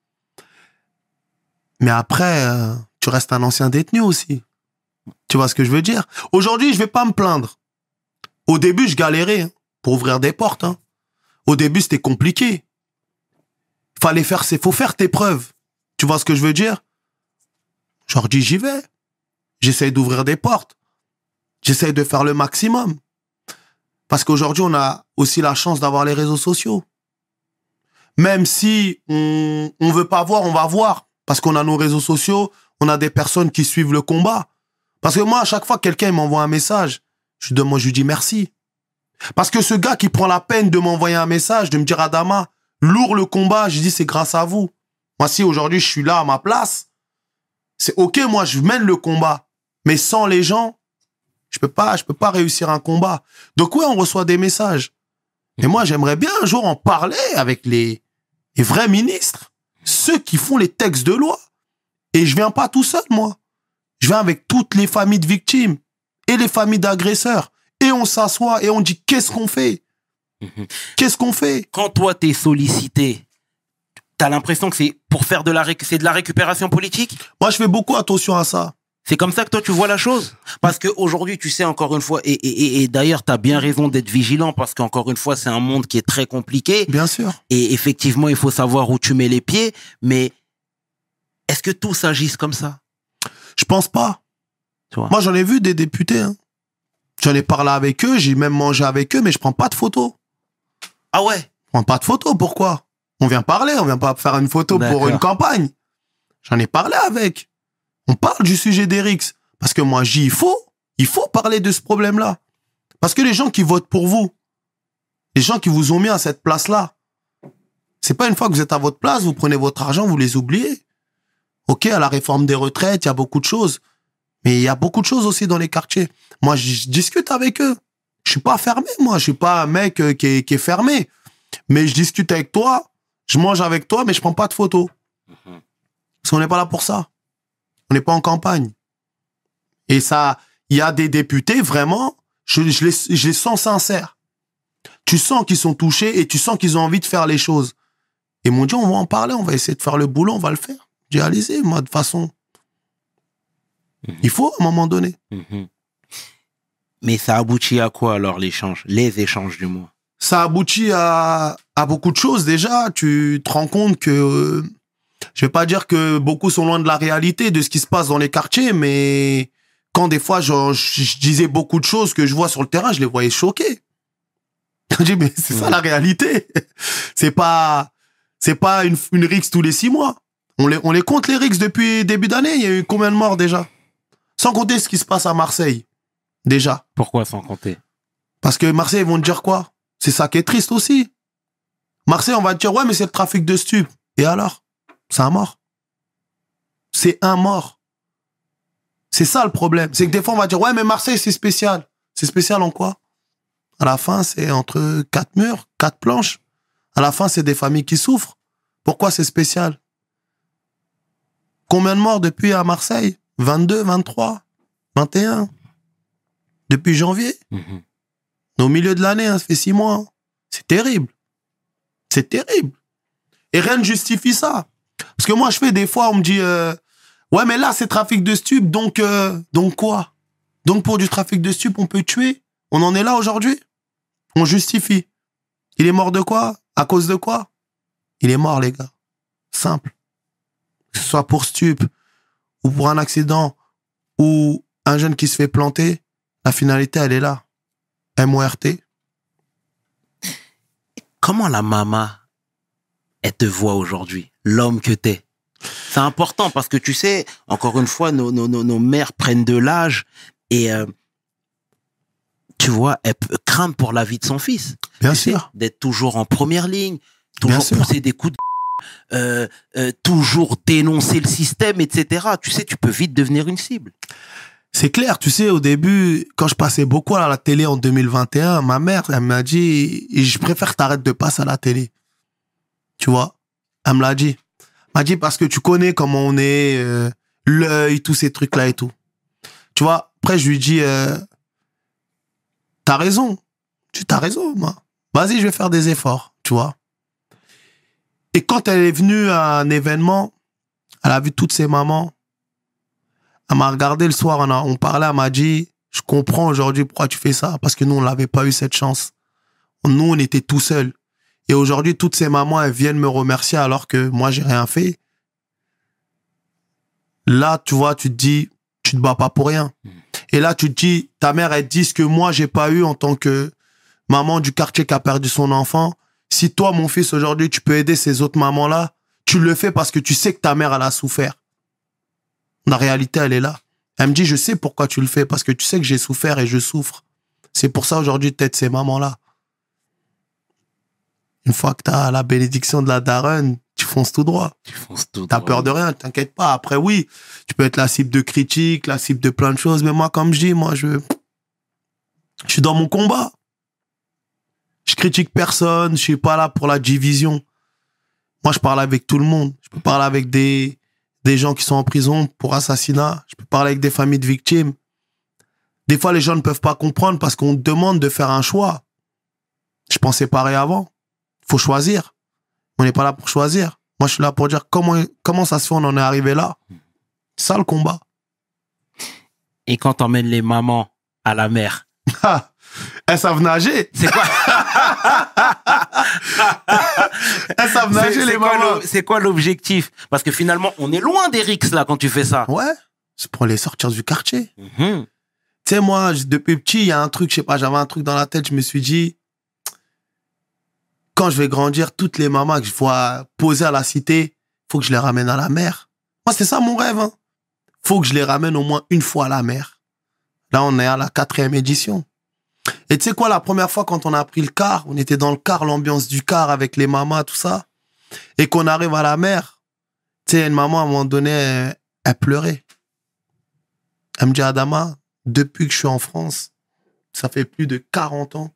Mais après, euh, tu restes un ancien détenu aussi. Tu vois ce que je veux dire? Aujourd'hui, je vais pas me plaindre. Au début, je galérais hein, pour ouvrir des portes. hein. Au début, c'était compliqué. Fallait faire, c'est faut faire tes preuves. Tu vois ce que je veux dire? Dis, j'y vais. J'essaye d'ouvrir des portes. J'essaye de faire le maximum. Parce qu'aujourd'hui, on a aussi la chance d'avoir les réseaux sociaux. Même si on on veut pas voir, on va voir. Parce qu'on a nos réseaux sociaux, on a des personnes qui suivent le combat. Parce que moi, à chaque fois que quelqu'un m'envoie un message, je, demande- je lui dis merci. Parce que ce gars qui prend la peine de m'envoyer un message, de me dire Adama, lourd le combat, je dis c'est grâce à vous. Moi, si aujourd'hui je suis là à ma place, c'est ok, moi je mène le combat. Mais sans les gens, je peux pas, je peux pas réussir un combat. Donc ouais, on reçoit des messages. Et moi, j'aimerais bien un jour en parler avec les, les vrais ministres, ceux qui font les textes de loi. Et je viens pas tout seul, moi. Je viens avec toutes les familles de victimes et les familles d'agresseurs. Et on s'assoit et on dit qu'est-ce qu'on fait? Qu'est-ce qu'on fait? Quand toi, t'es sollicité, t'as l'impression que c'est pour faire de la, c'est de la récupération politique? Moi, je fais beaucoup attention à ça. C'est comme ça que toi tu vois la chose? Parce que aujourd'hui, tu sais encore une fois, et, et, et- et d'ailleurs, tu as bien raison d'être vigilant parce qu'encore une fois, c'est un monde qui est très compliqué. Bien sûr. Et effectivement, il faut savoir où tu mets les pieds. Mais est-ce que tous agissent comme ça? Je pense pas. Tu vois Moi, j'en ai vu des députés. hein. J'en ai parlé avec eux, j'ai même mangé avec eux, mais je prends pas de photos. Ah ouais? Je prends pas de photos. Pourquoi? On vient parler, on vient pas faire une photo pour une campagne. J'en ai parlé avec. On parle du sujet d'Erix. Parce que moi, j'y il faut, il faut parler de ce problème-là. Parce que les gens qui votent pour vous, les gens qui vous ont mis à cette place-là, c'est pas une fois que vous êtes à votre place, vous prenez votre argent, vous les oubliez. Ok, à la réforme des retraites, il y a beaucoup de choses. Mais il y a beaucoup de choses aussi dans les quartiers. Moi, je discute avec eux. Je suis pas fermé, moi. Je suis pas un mec euh, qui est, qui est fermé. Mais je discute avec toi, je mange avec toi, mais je prends pas de photos. Parce qu'on n'est pas là pour ça. On n'est pas en campagne. Et ça, il y a des députés, vraiment, je, je, les, je les sens sincères. Tu sens qu'ils sont touchés et tu sens qu'ils ont envie de faire les choses. Et m'ont dit, on va en parler, on va essayer de faire le boulot, on va le faire. J'ai allez-y, moi, de façon. Il faut, à un moment donné. Mhm. Mais ça aboutit à quoi alors l'échange Les échanges du moins. ça aboutit à, à beaucoup de choses déjà. Tu te rends compte que, euh, je vais pas dire que beaucoup sont loin de la réalité de ce qui se passe dans les quartiers, mais quand des fois je, je- je disais beaucoup de choses que je vois sur le terrain, je les voyais choqués. Je dis mais c'est ça la réalité. C'est pas c'est pas une une rixe tous les six mois. On les on les compte les rixes depuis début d'année. Il y a eu combien de morts déjà? Sans compter ce qui se passe à Marseille déjà. Pourquoi sans compter? Parce que Marseille, ils vont te dire quoi? C'est ça qui est triste aussi. Marseille, on va te dire, ouais, mais c'est le trafic de stupes. Et alors? C'est un mort. C'est un mort. C'est ça le problème. C'est que des fois, on va dire, ouais, mais Marseille, c'est spécial. C'est spécial en quoi? À la fin, c'est entre quatre murs, quatre planches. À la fin, c'est des familles qui souffrent. Pourquoi c'est spécial? Combien de morts depuis à Marseille? 22, 23, 21 Depuis janvier? Mhm. au milieu de l'année, hein, ça fait six mois. C'est terrible. C'est terrible. Et rien ne justifie ça. Parce que moi, je fais des fois, on me dit, euh, ouais, mais là, c'est trafic de stupes, donc, euh, donc quoi? Donc pour du trafic de stupes, on peut tuer? On en est là aujourd'hui? On justifie. Il est mort de quoi? À cause de quoi? Il est mort, les gars. Simple. que ce soit pour stup, ou pour un accident, ou un jeune qui se fait planter, la finalité, elle est là. M-O-R-T. Comment la maman, elle te voit aujourd'hui, l'homme que t'es C'est important parce que tu sais, encore une fois, nos, nos, nos, nos mères prennent de l'âge et euh, tu vois, elles craignent pour la vie de son fils. Bien Tu sûr. D'être toujours en première ligne, toujours pousser des coups de euh, euh, toujours dénoncer le système, etc. Tu sais, tu peux vite devenir une cible. C'est clair, tu sais, au début, quand je passais beaucoup à la télé en 2021, ma mère, elle m'a dit, je préfère que t'arrêtes de passer à la télé. Tu vois? Elle me l'a dit. Elle m'a dit parce que tu connais comment on est, euh, l'œil, tous ces trucs-là et tout. Tu vois Après, je lui dis, euh, t'as raison. Tu t'as raison, moi. Vas-y, je vais faire des efforts, tu vois. Et quand elle est venue à un événement, elle a vu toutes ses mamans, elle m'a regardé le soir, on, a- on parlait, elle m'a dit, je comprends aujourd'hui pourquoi tu fais ça, parce que nous, on n'avait pas eu cette chance. Nous, on était tout seuls. Et aujourd'hui, toutes ces mamans, elles viennent me remercier alors que moi, j'ai rien fait. Là, tu vois, tu te dis, tu te bats pas pour rien. Et là, tu te dis, ta mère, elle dit ce que moi, j'ai pas eu en tant que maman du quartier qui a perdu son enfant. Si toi, mon fils, aujourd'hui, tu peux aider ces autres mamans-là, tu le fais parce que tu sais que ta mère, elle a souffert. La réalité, elle est là. Elle me dit, je sais pourquoi tu le fais, parce que tu sais que j'ai souffert et je souffre. C'est pour ça aujourd'hui, peut-être ces mamans-là. Une fois que tu as la bénédiction de la daronne, tu fonces tout droit. Tu fonces tout T'as peur de rien, t'inquiète pas. Après, oui, tu peux être la cible de critiques, la cible de plein de choses, mais moi, comme je dis, moi, je, je suis dans mon combat. Je critique personne, je suis pas là pour la division. Moi, je parle avec tout le monde. Je peux parler avec des, des gens qui sont en prison pour assassinat. Je peux parler avec des familles de victimes. Des fois, les gens ne peuvent pas comprendre parce qu'on te demande de faire un choix. Je pensais pareil avant. Faut choisir. On n'est pas là pour choisir. Moi, je suis là pour dire comment, comment ça se fait, on en est arrivé là. C'est ça le combat. Et quand t'emmènes les mamans à la mer, elles savent nager. c'est quoi, Elles savent nager, les mamans. c'est quoi l'objectif? Parce que finalement, on est loin des rixes là quand tu fais ça. Ouais, c'est pour les sortir du quartier. Mhm. Tu sais, moi, depuis petit, il y a un truc, je sais pas, j'avais un truc dans la tête, je me suis dit, quand je vais grandir, toutes les mamans que je vois poser à la cité, faut que je les ramène à la mer. Moi, c'est ça mon rêve. Hein. Faut que je les ramène au moins une fois à la mer. Là, on est à la quatrième édition. Et tu sais quoi, la première fois quand on a pris le car, on était dans le car, l'ambiance du car avec les mamans, tout ça, et qu'on arrive à la mer, tu sais, une maman, à un moment donné, elle pleurait. Elle me dit, Adama, depuis que je suis en France, ça fait plus de 40 ans,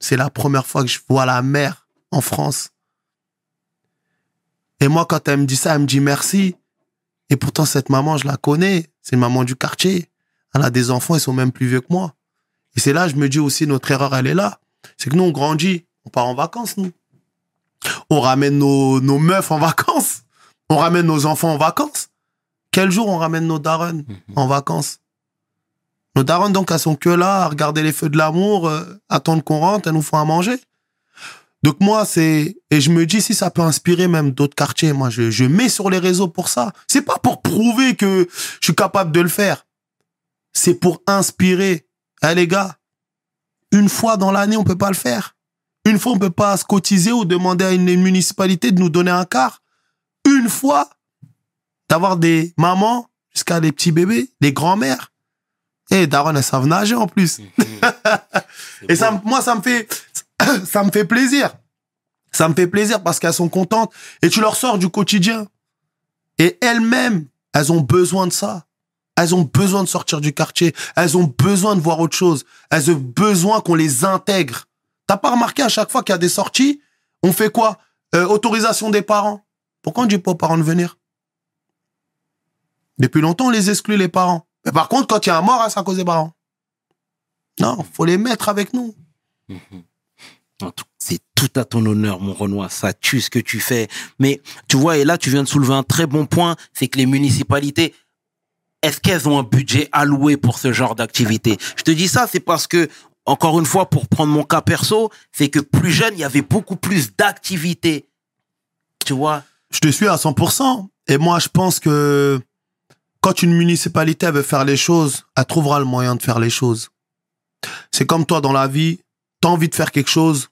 c'est la première fois que je vois la mer en France. Et moi, quand elle me dit ça, elle me dit merci. Et pourtant, cette maman, je la connais. C'est une maman du quartier. Elle a des enfants, ils sont même plus vieux que moi. Et c'est là, je me dis aussi, notre erreur, elle est là. C'est que nous, on grandit. On part en vacances, nous. On ramène nos, nos meufs en vacances. On ramène nos enfants en vacances. Quel jour on ramène nos darons en vacances? Nos darons, donc, elles sont que là, à regarder les feux de l'amour, euh, attendre qu'on rentre, elles nous font à manger. Donc moi, c'est... Et je me dis, si ça peut inspirer même d'autres quartiers, moi, je, je mets sur les réseaux pour ça. C'est pas pour prouver que je suis capable de le faire. C'est pour inspirer. Eh les gars, une fois dans l'année, on peut pas le faire. Une fois, on peut pas se cotiser ou demander à une municipalité de nous donner un quart. Une fois, d'avoir des mamans jusqu'à des petits bébés, des grands-mères. Et Daron, elles savent nager en plus. Et ça, me- moi, ça me fait, ça me fait plaisir. Ça me fait plaisir parce qu'elles sont contentes et tu leur sors du quotidien. Et elles-mêmes, elles ont besoin de ça. Elles ont besoin de sortir du quartier. Elles ont besoin de voir autre chose. Elles ont besoin qu'on les intègre. T'as pas remarqué à chaque fois qu'il y a des sorties, on fait quoi? Euh, Autorisation des parents. Pourquoi on dit pas aux parents de venir? Depuis longtemps, on les exclut les parents. Mais par contre, quand il y a un mort, c'est à cause des parents. Non, faut les mettre avec nous. C'est tout à ton honneur, mon Renoir. Ça tue ce que tu fais. Mais tu vois, et là, tu viens de soulever un très bon point, c'est que les municipalités, est-ce qu'elles ont un budget alloué pour ce genre d'activité? Je te dis ça, c'est parce que, encore une fois, pour prendre mon cas perso, c'est que plus jeune, il y avait beaucoup plus d'activités. Tu vois? Je te suis à 100%. Et moi, je pense que quand une municipalité veut faire les choses, elle trouvera le moyen de faire les choses. C'est comme toi dans la vie, tu as envie de faire quelque chose,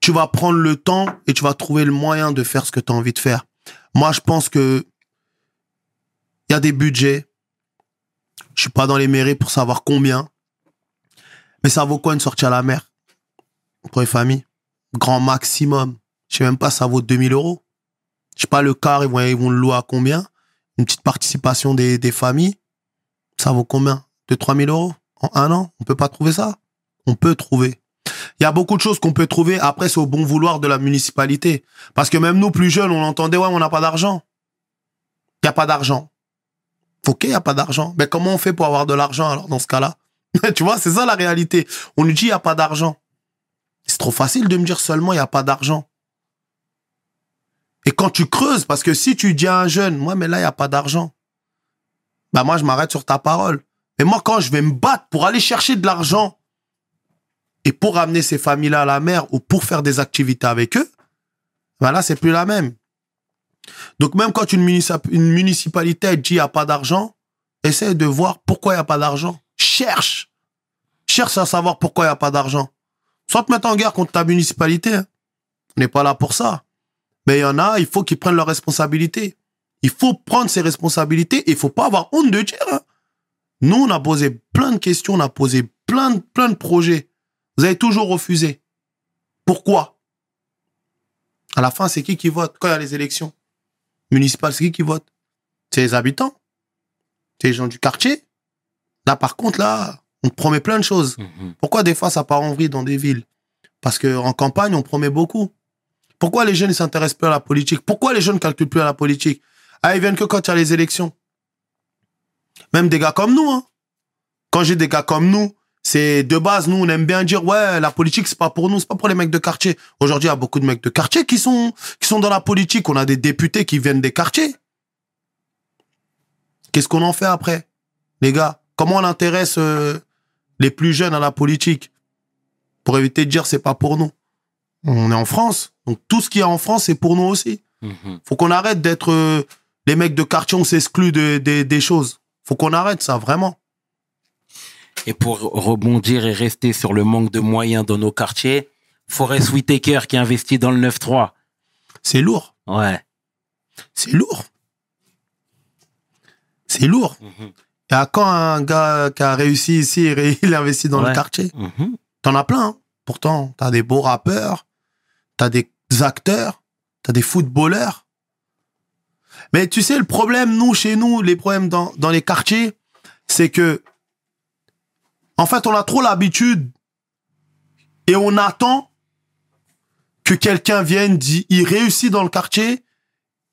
tu vas prendre le temps et tu vas trouver le moyen de faire ce que tu as envie de faire. Moi, je pense que il y a des budgets. Je suis pas dans les mairies pour savoir combien. Mais ça vaut quoi une sortie à la mer? Pour les familles? Grand maximum. Je sais même pas, ça vaut 2000 euros. Je sais pas, le car, ils vont, ils vont le louer à combien? Une petite participation des, des familles, ça vaut combien? De 3000 euros En un an? On peut pas trouver ça? On peut trouver. Il y a beaucoup de choses qu'on peut trouver. Après, c'est au bon vouloir de la municipalité. Parce que même nous, plus jeunes, on entendait, ouais, on n'a pas d'argent. Il n'y a pas d'argent. Ok, il n'y a pas d'argent. Mais comment on fait pour avoir de l'argent alors dans ce cas-là? Tu vois, c'est ça la réalité. On nous dit, il n'y a pas d'argent. C'est trop facile de me dire seulement, il n'y a pas d'argent. Et quand tu creuses, parce que si tu dis à un jeune, moi, mais là, il n'y a pas d'argent. Bah, moi, je m'arrête sur ta parole. Mais moi, quand je vais me battre pour aller chercher de l'argent et pour amener ces familles-là à la mer ou pour faire des activités avec eux, ben là, c'est plus la même. Donc, même quand une, municip- une municipalité dit il n'y a pas d'argent, essaye de voir pourquoi il n'y a pas d'argent. Cherche. Cherche à savoir pourquoi il n'y a pas d'argent. Soit te mettre en guerre contre ta municipalité. hein. On n'est pas là pour ça. Mais il y en a, il faut qu'ils prennent leurs responsabilités. Il faut prendre ses responsabilités et il faut pas avoir honte de dire. hein. Nous, on a posé plein de questions, on a posé plein de, plein de projets. Vous avez toujours refusé. Pourquoi? À la fin, c'est qui qui vote quand il y a les élections? Municipales C'est qui qui vote? C'est les habitants C'est les gens du quartier Là, par contre, là, on te promet plein de choses. Mhm. Pourquoi des fois ça part en vrille dans des villes? Parce que en campagne, on promet beaucoup. Pourquoi les jeunes ne s'intéressent plus à la politique? Pourquoi les jeunes ne calculent plus à la politique? Ah, ils viennent que quand il y a les élections. Même des gars comme nous. Hein. Quand j'ai des gars comme nous, c'est de base, nous, on aime bien dire, ouais, la politique, c'est pas pour nous, c'est pas pour les mecs de quartier. Aujourd'hui, il y a beaucoup de mecs de quartier qui sont, qui sont dans la politique. On a des députés qui viennent des quartiers. Qu'est-ce qu'on en fait après? Les gars, comment on intéresse euh, les plus jeunes à la politique? Pour éviter de dire c'est pas pour nous. On est en France, donc tout ce qu'il y a en France c'est pour nous aussi. Mhm. Faut qu'on arrête d'être euh, les mecs de quartier, on s'exclut de, de- des choses. Faut qu'on arrête ça vraiment. Et pour rebondir et rester sur le manque de moyens dans nos quartiers, Forest Whitaker qui investit dans le 9-3. C'est lourd, Ouais. c'est lourd, c'est lourd. Mhm. Et à quand un gars qui a réussi ici, et il investit dans Ouais. le quartier? Mhm. T'en as plein. hein. Pourtant, t'as des beaux rappeurs, t'as des acteurs, t'as des footballeurs. Mais tu sais, le problème, nous, chez nous, les problèmes dans, dans les quartiers, c'est que, en fait, on a trop l'habitude et on attend que quelqu'un vienne, dit, il réussit dans le quartier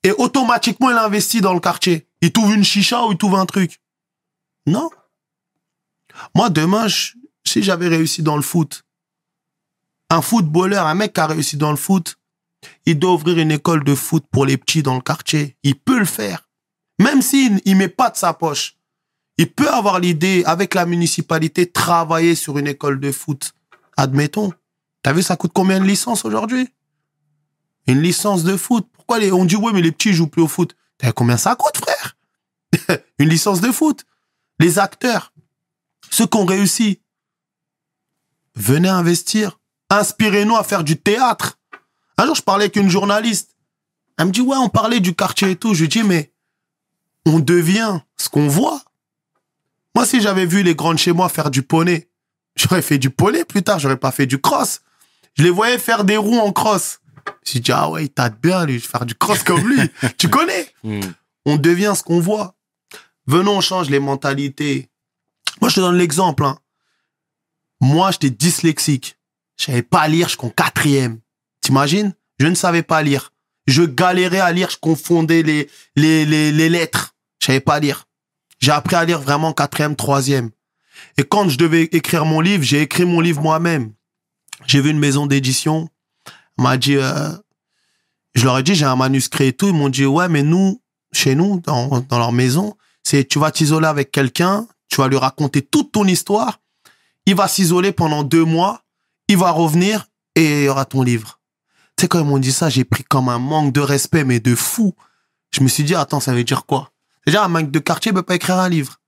et automatiquement, il investit dans le quartier. Il trouve une chicha ou il trouve un truc. Non. Moi, demain, si j'avais réussi dans le foot, un footballeur, un mec qui a réussi dans le foot, il doit ouvrir une école de foot pour les petits dans le quartier. Il peut le faire. Même s'il il met pas de sa poche. Il peut avoir l'idée, avec la municipalité, travailler sur une école de foot. Admettons. T'as vu, ça coûte combien de licences aujourd'hui? Une licence de foot. Pourquoi les, on dit, ouais, mais les petits jouent plus au foot. T'as combien ça coûte, frère? Une licence de foot. Les acteurs, ceux qui ont réussi, venez investir. Inspirez-nous à faire du théâtre. Un jour, je parlais avec une journaliste. Elle me dit, ouais, on parlait du quartier et tout. Je lui dis, mais on devient ce qu'on voit. Moi, si j'avais vu les grandes chez moi faire du poney, j'aurais fait du poney plus tard, j'aurais pas fait du cross. Je les voyais faire des roues en cross. J'ai dit, ah ouais, il tâte bien, lui, faire du cross comme lui. tu connais? Mhm. on devient ce qu'on voit. Venons, on change les mentalités. Moi, je te donne l'exemple. hein. Moi, j'étais dyslexique. Je savais pas lire jusqu'en quatrième. T'imagines? Je ne savais pas lire. Je galérais à lire, je confondais les, les, les, lettres. Je savais pas lire. J'ai appris à lire vraiment en quatrième, troisième. Et quand je devais écrire mon livre, j'ai écrit mon livre moi-même. J'ai vu une maison d'édition. On m'a dit, euh, je leur ai dit, j'ai un manuscrit et tout. Ils m'ont dit, ouais, mais nous, chez nous, dans, dans leur maison, c'est tu vas t'isoler avec quelqu'un, tu vas lui raconter toute ton histoire, il va s'isoler pendant deux mois, il va revenir et il y aura ton livre. Tu sais, quand ils m'ont dit ça, j'ai pris comme un manque de respect, mais de fou. Je me suis dit, attends, ça veut dire quoi? Déjà, un mec de quartier peut pas écrire un livre.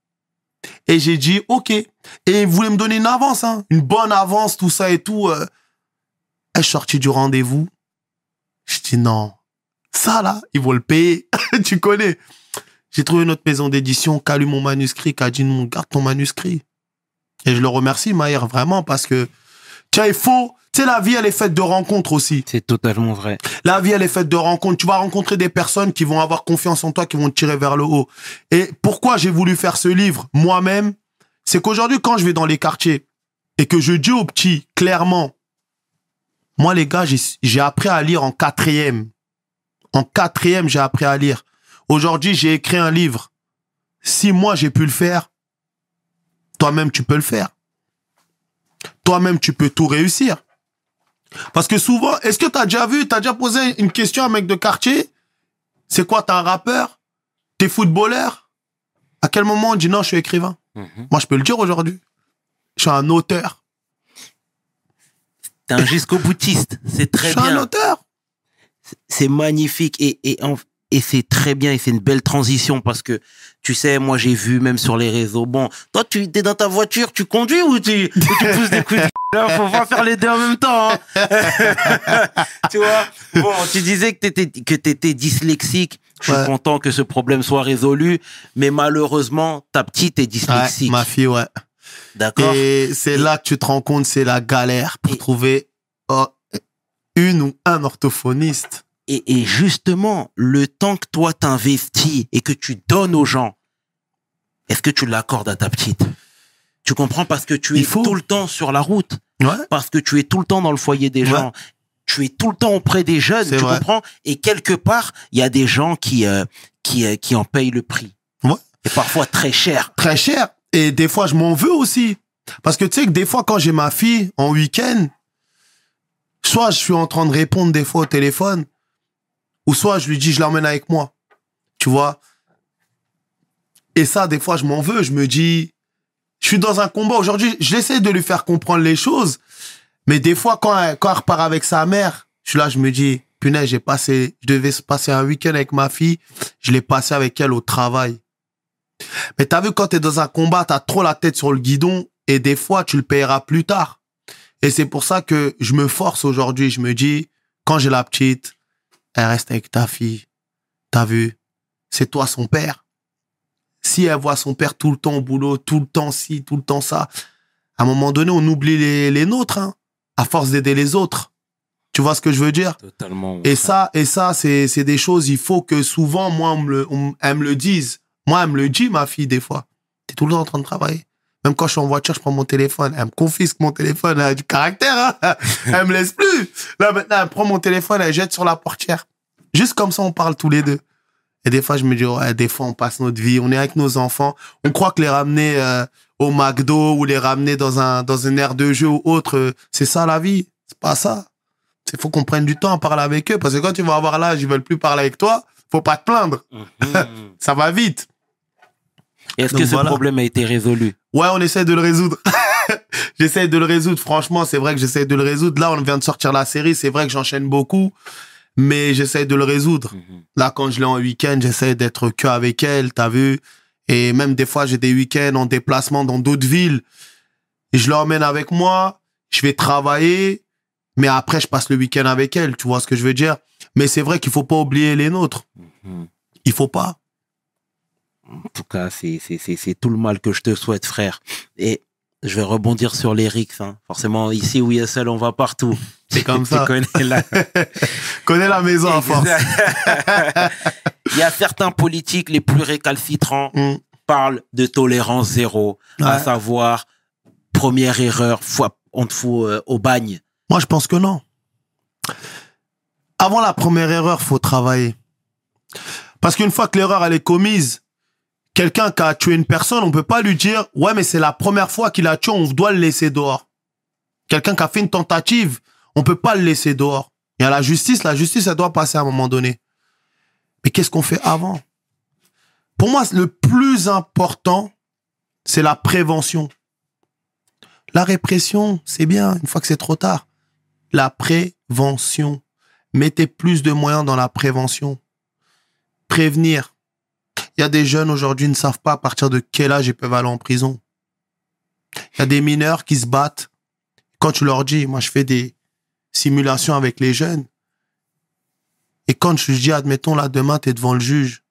Et j'ai dit, ok. Et ils voulaient me donner une avance, hein, une bonne avance, tout ça et tout. Et je suis sorti du rendez-vous? Je dis, non, ça là, ils vont le payer. tu connais. J'ai trouvé une autre maison d'édition qui a lu mon manuscrit, qui a dit, non, garde ton manuscrit. Et je le remercie, Maïr, vraiment, parce que, tiens, il faut, tu sais, la vie, elle est faite de rencontres aussi. C'est totalement vrai. La vie, elle est faite de rencontres. Tu vas rencontrer des personnes qui vont avoir confiance en toi, qui vont te tirer vers le haut. Et pourquoi j'ai voulu faire ce livre moi-même, c'est qu'aujourd'hui, quand je vais dans les quartiers et que je dis aux petits clairement, moi, les gars, j'ai- j'ai appris à lire en quatrième. En quatrième, j'ai appris à lire. Aujourd'hui, j'ai écrit un livre. Si moi, j'ai pu le faire, toi-même, tu peux le faire. Toi-même, tu peux tout réussir. Parce que souvent, est-ce que t'as déjà vu, t'as déjà posé une question à un mec de quartier? C'est quoi, t'es un rappeur? T'es footballeur? À quel moment on dit non, je suis écrivain? Mhm. Moi, je peux le dire aujourd'hui. Je suis un auteur. T'es un jusqu'au boutiste. C'est Je très suis un bien. auteur. C'est magnifique et, et, en- et c'est très bien et c'est une belle transition parce que tu sais, moi j'ai vu même sur les réseaux. Bon, toi tu es dans ta voiture, tu conduis ou tu, ou tu pousses des coups de Là, faut pas faire les deux en même temps. hein. tu vois? Bon, tu disais que t'étais que t'étais dyslexique. Je suis Ouais. content que ce problème soit résolu, mais malheureusement ta petite est Ouais, dyslexique. ma fille, ouais. D'accord Et c'est là que tu te rends compte, c'est la galère pour Et- trouver oh, une ou un orthophoniste. Et, et justement, le temps que toi t'investis et que tu donnes aux gens, est-ce que tu l'accordes à ta petite? Tu comprends? Parce que tu es faut. tout le temps sur la route, Ouais. parce que tu es tout le temps dans le foyer des Ouais. gens, tu es tout le temps auprès des jeunes, tu vrai. comprends? Et quelque part, il y a des gens qui euh, qui euh, qui en payent le prix. Ouais. Et parfois très cher. Très cher. Et des fois, je m'en veux aussi. Parce que tu sais que des fois, quand j'ai ma fille en week-end, soit je suis en train de répondre des fois au téléphone, ou soit je lui dis, je l'emmène avec moi. Tu vois? Et ça, des fois, je m'en veux. Je me dis, je suis dans un combat. Aujourd'hui, j'essaie de lui faire comprendre les choses. Mais des fois, quand elle, quand elle repart avec sa mère, je suis là, je me dis, punaise, j'ai passé, je devais se passer un week-end avec ma fille. Je l'ai passé avec elle au travail. Mais t'as vu, quand t'es dans un combat, t'as trop la tête sur le guidon et des fois, tu le payeras plus tard. Et c'est pour ça que je me force aujourd'hui. Je me dis, quand j'ai la petite, elle reste avec ta fille. T'as vu? C'est toi son père. Si elle voit son père tout le temps au boulot, tout le temps ci, tout le temps ça, à un moment donné, on oublie les, les nôtres, hein, à force d'aider les autres. Tu vois ce que je veux dire? Totalement. Et ça, et ça, c'est, c'est des choses, il faut que souvent, moi, on me le, on- elle me le dise. Moi, elle me le dit, ma fille, des fois. T'es tout le temps en train de travailler. Même quand je suis en voiture, je prends mon téléphone. Elle me confisque mon téléphone. Elle a du caractère, hein. Elle me laisse plus. Là, maintenant, elle prend mon téléphone, elle jette sur la portière. Juste comme ça, on parle tous les deux. Et des fois, je me dis, ouais, des fois, on passe notre vie, on est avec nos enfants. On croit que les ramener euh, au McDo ou les ramener dans un, dans une aire de jeu ou autre, euh, c'est ça la vie. C'est pas ça. Il faut qu'on prenne du temps à parler avec eux. Parce que quand tu vas avoir l'âge, ils veulent plus parler avec toi, faut pas te plaindre. Mhm. Ça va vite. Est-ce que ce voilà. problème a été résolu? Ouais, on essaie de le résoudre. j'essaie de le résoudre. Franchement, c'est vrai que j'essaie de le résoudre. Là, on vient de sortir la série. C'est vrai que j'enchaîne beaucoup. Mais j'essaie de le résoudre. Mhm. Là, quand je l'ai en week-end, j'essaie d'être que avec elle, t'as vu? Et même des fois, j'ai des week-ends en déplacement dans d'autres villes. Et je l'emmène avec moi. Je vais travailler. Mais après, je passe le week-end avec elle. Tu vois ce que je veux dire? Mais c'est vrai qu'il faut pas oublier les nôtres. Mhm. Il faut pas. En tout cas, c'est tout le mal que je te souhaite, frère. Et je vais rebondir sur les Rix. Hein. Forcément, ici où il y a seul, on va partout. C'est comme ça. connais la- Connais la maison à force. il y a certains politiques les plus récalcitrants Mm. parlent de tolérance zéro, à savoir première erreur, on te fout euh, au bagne. Moi, je pense que non. Avant la première erreur, faut travailler. Parce qu'une fois que l'erreur elle est commise, quelqu'un qui a tué une personne, on peut pas lui dire ouais mais c'est la première fois qu'il a tué, on doit le laisser dehors. Quelqu'un qui a fait une tentative, on peut pas le laisser dehors. Il y a la justice, la justice elle doit passer à un moment donné. Mais qu'est-ce qu'on fait avant? Pour moi, le plus important, c'est la prévention. La répression, c'est bien, une fois que c'est trop tard. La prévention. Mettez plus de moyens dans la prévention. Prévenir. Il y a des jeunes aujourd'hui qui ne savent pas à partir de quel âge ils peuvent aller en prison. Il y a des mineurs qui se battent. Quand tu leur dis, moi je fais des simulations avec les jeunes. Et quand je dis, admettons là, demain tu es devant le juge,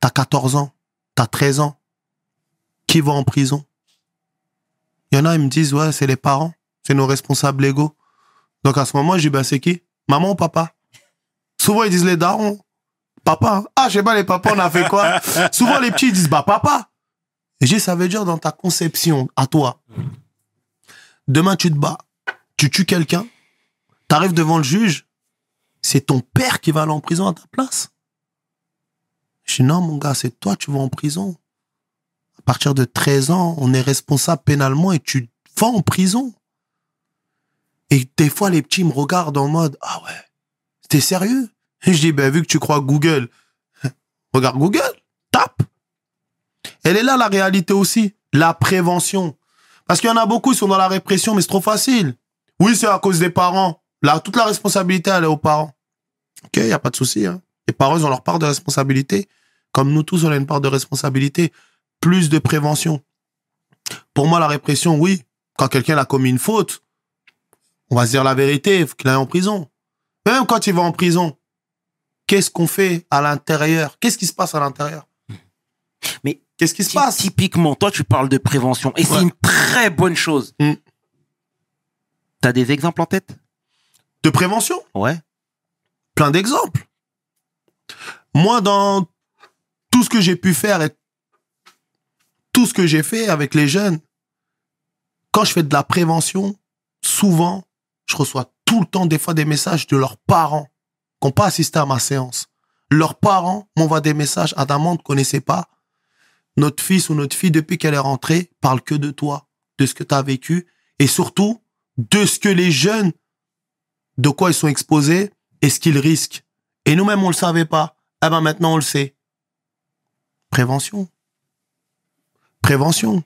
t'as 14 ans, t'as 13 ans, qui va en prison? Il y en a, ils me disent, ouais, c'est les parents, c'est nos responsables légaux. Donc à ce moment, je dis, ben c'est qui? Maman ou papa? Souvent, ils disent les darons. Papa. Ah, je sais pas, les papas, on a fait quoi? Souvent, les petits, disent, bah papa. J'ai, ça veut dire dans ta conception, à toi. Demain, tu te bats, tu tues quelqu'un, t'arrives devant le juge, c'est ton père qui va aller en prison à ta place. Je dis, non, mon gars, c'est toi, tu vas en prison. À partir de 13 ans, on est responsable pénalement et tu vas en prison. Et des fois, les petits me regardent en mode, ah ouais, t'es sérieux? Je dis, ben, vu que tu crois Google, regarde Google, tape. Elle est là, la réalité aussi. La prévention. Parce qu'il y en a beaucoup, ils sont dans la répression, mais c'est trop facile. Oui, c'est à cause des parents. Là, toute la responsabilité, elle est aux parents. Ok, y a pas de souci. Hein. Les parents, ils ont leur part de responsabilité. Comme nous tous, on a une part de responsabilité. Plus de prévention. Pour moi, la répression, oui. Quand quelqu'un a commis une faute, on va se dire la vérité, il faut qu'il aille en prison. Même quand il va en prison, qu'est-ce qu'on fait à l'intérieur? Qu'est-ce qui se passe à l'intérieur? Mais Qu'est-ce qui se passe? typiquement, toi, tu parles de prévention et c'est une très bonne chose. Mm. T'as des exemples en tête? De prévention? Ouais. plein d'exemples. Moi, dans tout ce que j'ai pu faire et tout ce que j'ai fait avec les jeunes, quand je fais de la prévention, souvent, je reçois tout le temps des fois des messages de leurs parents qui n'ont pas assisté à ma séance. Leurs parents m'envoient des messages. Adamant, on ne connaissait pas. Notre fils ou notre fille, depuis qu'elle est rentrée, parle que de toi, de ce que tu as vécu et surtout de ce que les jeunes, de quoi ils sont exposés et ce qu'ils risquent. Et nous-mêmes, on le savait pas. Eh ben, maintenant, on le sait. Prévention. Prévention.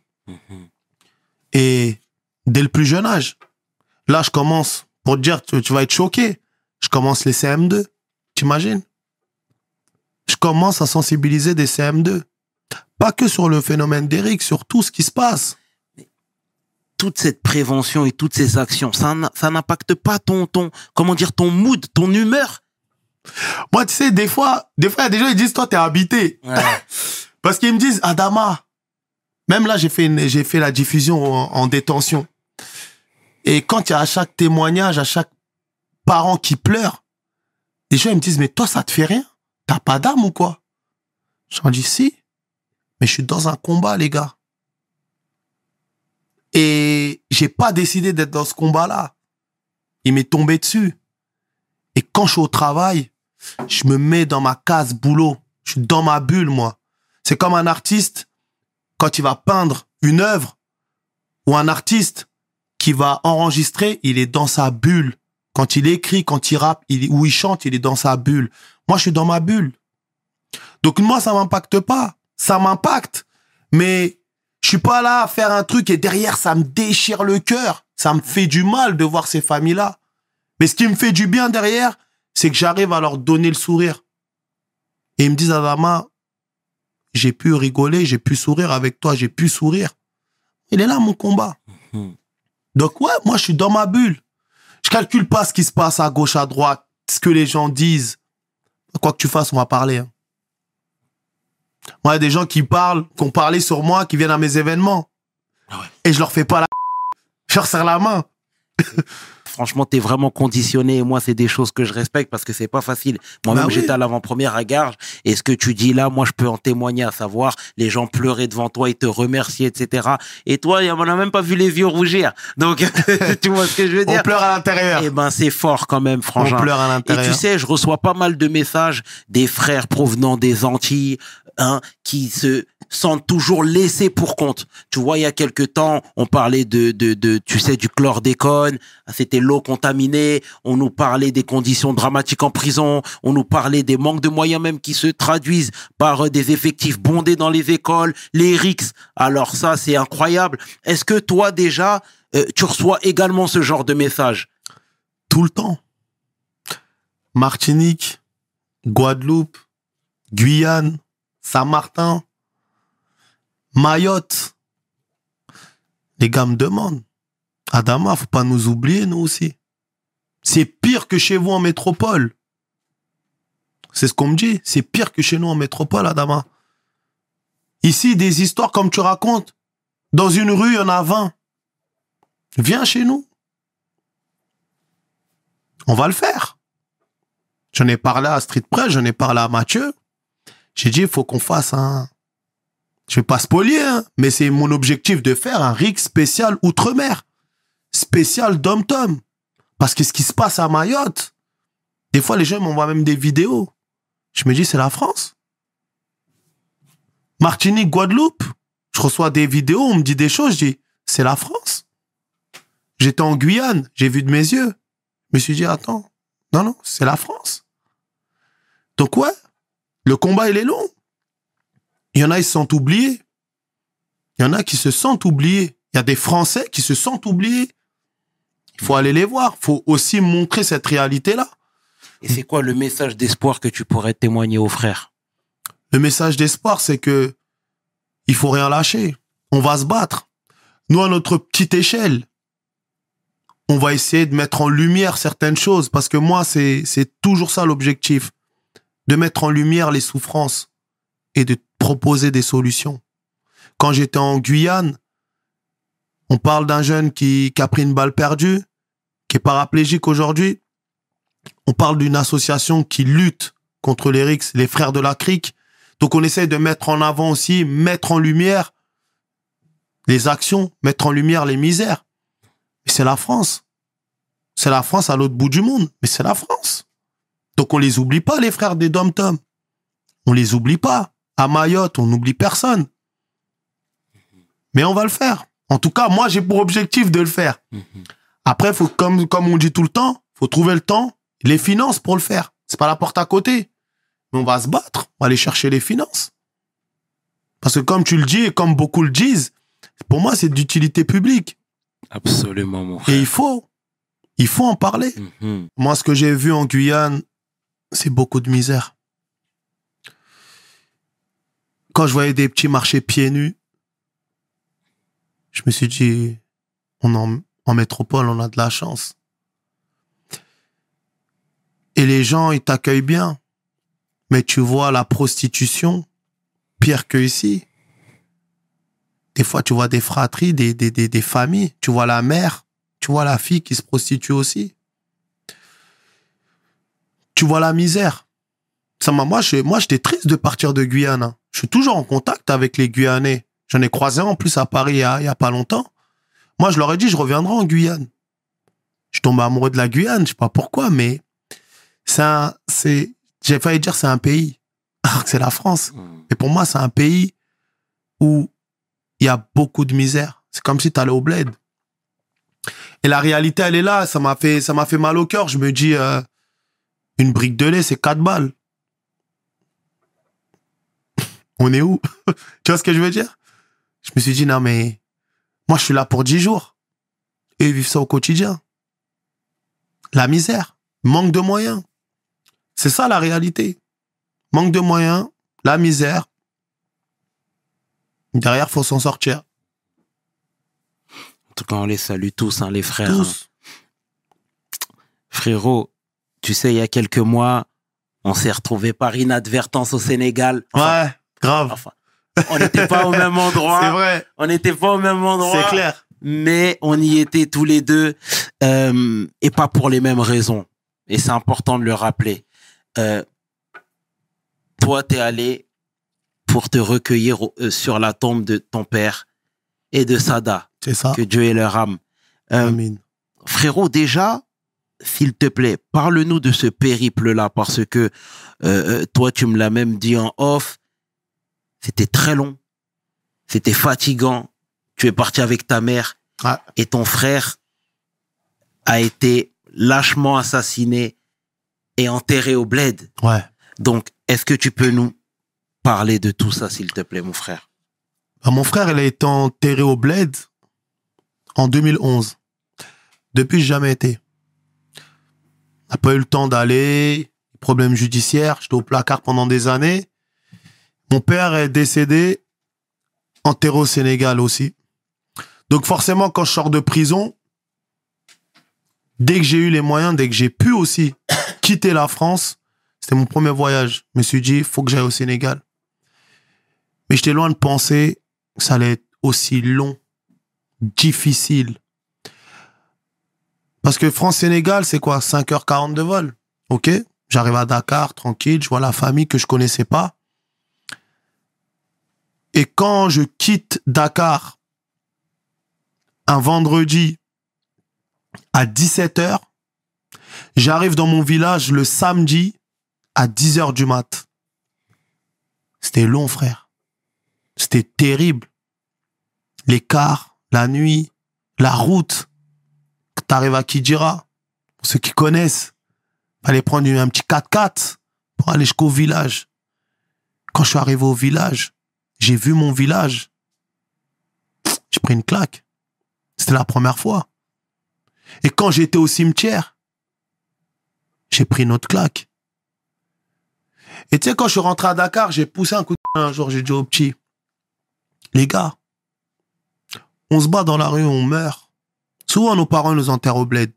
Et dès le plus jeune âge. Là, je commence, pour te dire, tu, tu vas être choqué. Je commence les CM2. T'imagines? Je commence à sensibiliser des CM2. Pas que sur le phénomène d'Eric, sur tout ce qui se passe. Toute cette prévention et toutes ces actions, ça, ça n'impacte pas ton, ton, comment dire, ton mood, ton humeur? Moi, tu sais, des fois, des fois, il y a des gens, ils disent, toi, t'es habité. Parce qu'ils me disent, Adama, même là, j'ai fait, une- j'ai fait la diffusion en, en détention. Et quand il y a à chaque témoignage, à chaque parent qui pleure, des gens, ils me disent, mais toi, ça te fait rien? T'as pas d'âme ou quoi? J'en dis, si. Mais je suis dans un combat, les gars. Et j'ai pas décidé d'être dans ce combat-là. Il m'est tombé dessus. Et quand je suis au travail, je me mets dans ma case boulot. Je suis dans ma bulle, moi. C'est comme un artiste, quand il va peindre une œuvre, ou un artiste qui va enregistrer, il est dans sa bulle. Quand il écrit, quand il rappe, il, ou il chante, il est dans sa bulle. Moi, je suis dans ma bulle. Donc, moi, ça m'impacte pas. Ça m'impacte. Mais je suis pas là à faire un truc et derrière, ça me déchire le cœur. Ça me fait du mal de voir ces familles-là. Mais ce qui me fait du bien derrière, c'est que j'arrive à leur donner le sourire. Et ils me disent, Adama, j'ai pu rigoler, j'ai pu sourire avec toi, j'ai pu sourire. Il est là mon combat. Mhm. Donc ouais, moi je suis dans ma bulle. Je calcule pas ce qui se passe à gauche, à droite, ce que les gens disent. Quoi que tu fasses, on va parler. hein. Moi, il y a des gens qui parlent, qui ont parlé sur moi, qui viennent à mes événements. Ah ouais. Et je leur fais pas la... Je leur serre la main. Franchement, t'es vraiment conditionné. Et moi, c'est des choses que je respecte parce que c'est pas facile. Moi-même, Bah oui. j'étais à l'avant-première à Garges. Et ce que tu dis là, moi, je peux en témoigner, à savoir, les gens pleuraient devant toi, ils te remerciaient, etc. Et toi, on n'a même pas vu les yeux rougir. Donc, tu vois ce que je veux On dire? pleure à l'intérieur. Eh ben, c'est fort quand même, On frangin. pleure à Et l'intérieur. tu sais, je reçois pas mal de messages des frères provenant des Antilles, hein, qui se sentent toujours laissés pour compte. Tu vois, il y a quelque temps, on parlait de, de, de tu sais, du chlordécone, c'était l'eau contaminée, on nous parlait des conditions dramatiques en prison, on nous parlait des manques de moyens même qui se traduisent par euh, des effectifs bondés dans les écoles, les RICS. Alors ça, c'est incroyable. Est-ce que toi, déjà, euh, tu reçois également ce genre de messages tout le temps. Martinique, Guadeloupe, Guyane, Saint-Martin, Mayotte. Les gars me demandent. Adama, faut pas nous oublier, nous aussi. C'est pire que chez vous en métropole. C'est ce qu'on me dit. C'est pire que chez nous en métropole, Adama. Ici, des histoires comme tu racontes. Dans une rue, il y en a 20. Viens chez nous. On va le faire. J'en ai parlé à Street Press, j'en ai parlé à Mathieu. J'ai dit, il faut qu'on fasse un... Je vais pas spolier, hein, mais c'est mon objectif de faire un rig spécial Outre-mer. Spécial Dom-Tom. Parce que ce qui se passe à Mayotte, des fois, les gens m'envoient même des vidéos. Je me dis, c'est la France. Martinique, Guadeloupe, je reçois des vidéos, on me dit des choses, je dis, c'est la France. J'étais en Guyane, j'ai vu de mes yeux. Je me suis dit, attends, non, non, c'est la France. Donc ouais, le combat, il est long. Il y en a, ils se sentent oubliés. Il y en a qui se sentent oubliés. Il y a des Français qui se sentent oubliés. Il faut aller les voir. Il faut aussi montrer cette réalité-là. Et c'est quoi le message d'espoir que tu pourrais témoigner aux frères? Le message d'espoir, c'est que il faut rien lâcher. On va se battre. Nous, à notre petite échelle, on va essayer de mettre en lumière certaines choses parce que moi, c'est, c'est toujours ça l'objectif. De mettre en lumière les souffrances et de proposer des solutions. Quand j'étais en Guyane, on parle d'un jeune qui, a pris une balle perdue, qui est paraplégique aujourd'hui. On parle d'une association qui lutte contre les RICS, les frères de la crique. Donc on essaye de mettre en avant aussi, mettre en lumière les actions, mettre en lumière les misères. C'est la France. C'est la France à l'autre bout du monde, mais c'est la France. Donc on les oublie pas, les frères des Dom-Tom. On les oublie pas. À Mayotte, on n'oublie personne. Mais on va le faire. En tout cas, moi, j'ai pour objectif de le faire. Après, faut, comme, comme on dit tout le temps, faut trouver le temps, les finances pour le faire. C'est pas la porte à côté. Mais on va se battre. On va aller chercher les finances. Parce que comme tu le dis et comme beaucoup le disent, pour moi, c'est d'utilité publique. Absolument, mon Et frère. il faut, il faut en parler. Mhm. Moi, ce que j'ai vu en Guyane, c'est beaucoup de misère. Quand je voyais des petits marchés pieds nus, je me suis dit, on en, en métropole, on a de la chance. Et les gens, ils t'accueillent bien. Mais tu vois la prostitution, pire que ici. Des fois, tu vois des fratries, des, des, des, des familles. Tu vois la mère, tu vois la fille qui se prostitue aussi tu vois la misère. Ça m'a, moi, je, moi, j'étais triste de partir de Guyane. hein. Je suis toujours en contact avec les Guyanais. J'en ai croisé un en plus à Paris il y a, il y a pas longtemps. Moi, je leur ai dit, je reviendrai en Guyane. Je tombe amoureux de la Guyane, je sais pas pourquoi, mais c'est un, c'est, j'ai failli dire c'est un pays. Alors que c'est la France. Mhm. Et pour moi, c'est un pays où il y a beaucoup de misère. C'est comme si tu allais au bled. Et la réalité, elle est là. Ça m'a fait, ça m'a fait mal au cœur. Je me dis, euh, une brique de lait, c'est 4 balles. On est où? Tu vois ce que je veux dire? Je me suis dit, non, mais moi, je suis là pour 10 jours. Et ils vivent ça au quotidien. La misère, manque de moyens. C'est ça la réalité. Manque de moyens, la misère. Derrière, faut s'en sortir. En tout cas, on les salue tous, hein, les frères. Tous. Frérot, tu sais, il y a quelques mois, on s'est retrouvés par inadvertance au Sénégal. Enfin, Ouais, grave. enfin, on n'était pas au même endroit. C'est vrai. On n'était pas au même endroit. C'est clair. mais on y était tous les deux euh, et pas pour les mêmes raisons. Et c'est important de le rappeler. Euh, toi, t'es allé pour te recueillir euh, sur la tombe de ton père et de Sada, C'est ça. que Dieu ait leur âme. Euh, frérot, déjà, s'il te plaît, parle-nous de ce périple-là, parce que euh, toi, tu me l'as même dit en off, c'était très long, c'était fatigant. Tu es parti avec ta mère et ton frère a été lâchement assassiné et enterré au bled. Ouais. Donc, est-ce que tu peux nous parler de tout ça, s'il te plaît, mon frère? Bah, mon frère, il a été enterré au bled en 2011. Depuis, j'ai jamais été. n'a pas eu le temps d'aller, problème judiciaire, j'étais au placard pendant des années. Mon père est décédé, enterré au Sénégal aussi. Donc forcément, quand je sors de prison, dès que j'ai eu les moyens, dès que j'ai pu aussi quitter la France, c'était mon premier voyage. Je me suis dit, faut que j'aille au Sénégal. Mais j'étais loin de penser que ça allait être aussi long, difficile. Parce que France-Sénégal, c'est quoi? 5h40 de vol. OK? J'arrive à Dakar, tranquille, je vois la famille que je connaissais pas. Et quand je quitte Dakar, un vendredi à 17h, j'arrive dans mon village le samedi à 10h du mat. C'était long, frère. C'était terrible. Les cars, la nuit, la route. T'arrives à Kidira, pour ceux qui connaissent. Fallait prendre un petit 4x4 pour aller jusqu'au village. Quand je suis arrivé au village, j'ai vu mon village. J'ai pris une claque. C'était la première fois. Et quand j'étais au cimetière, j'ai pris une autre claque. Et tu sais, quand je suis rentré à Dakar, j'ai poussé un coup de un jour, j'ai dit aux petits, les gars, on se bat dans la rue, on meurt. Souvent, nos parents nous enterrent au bled.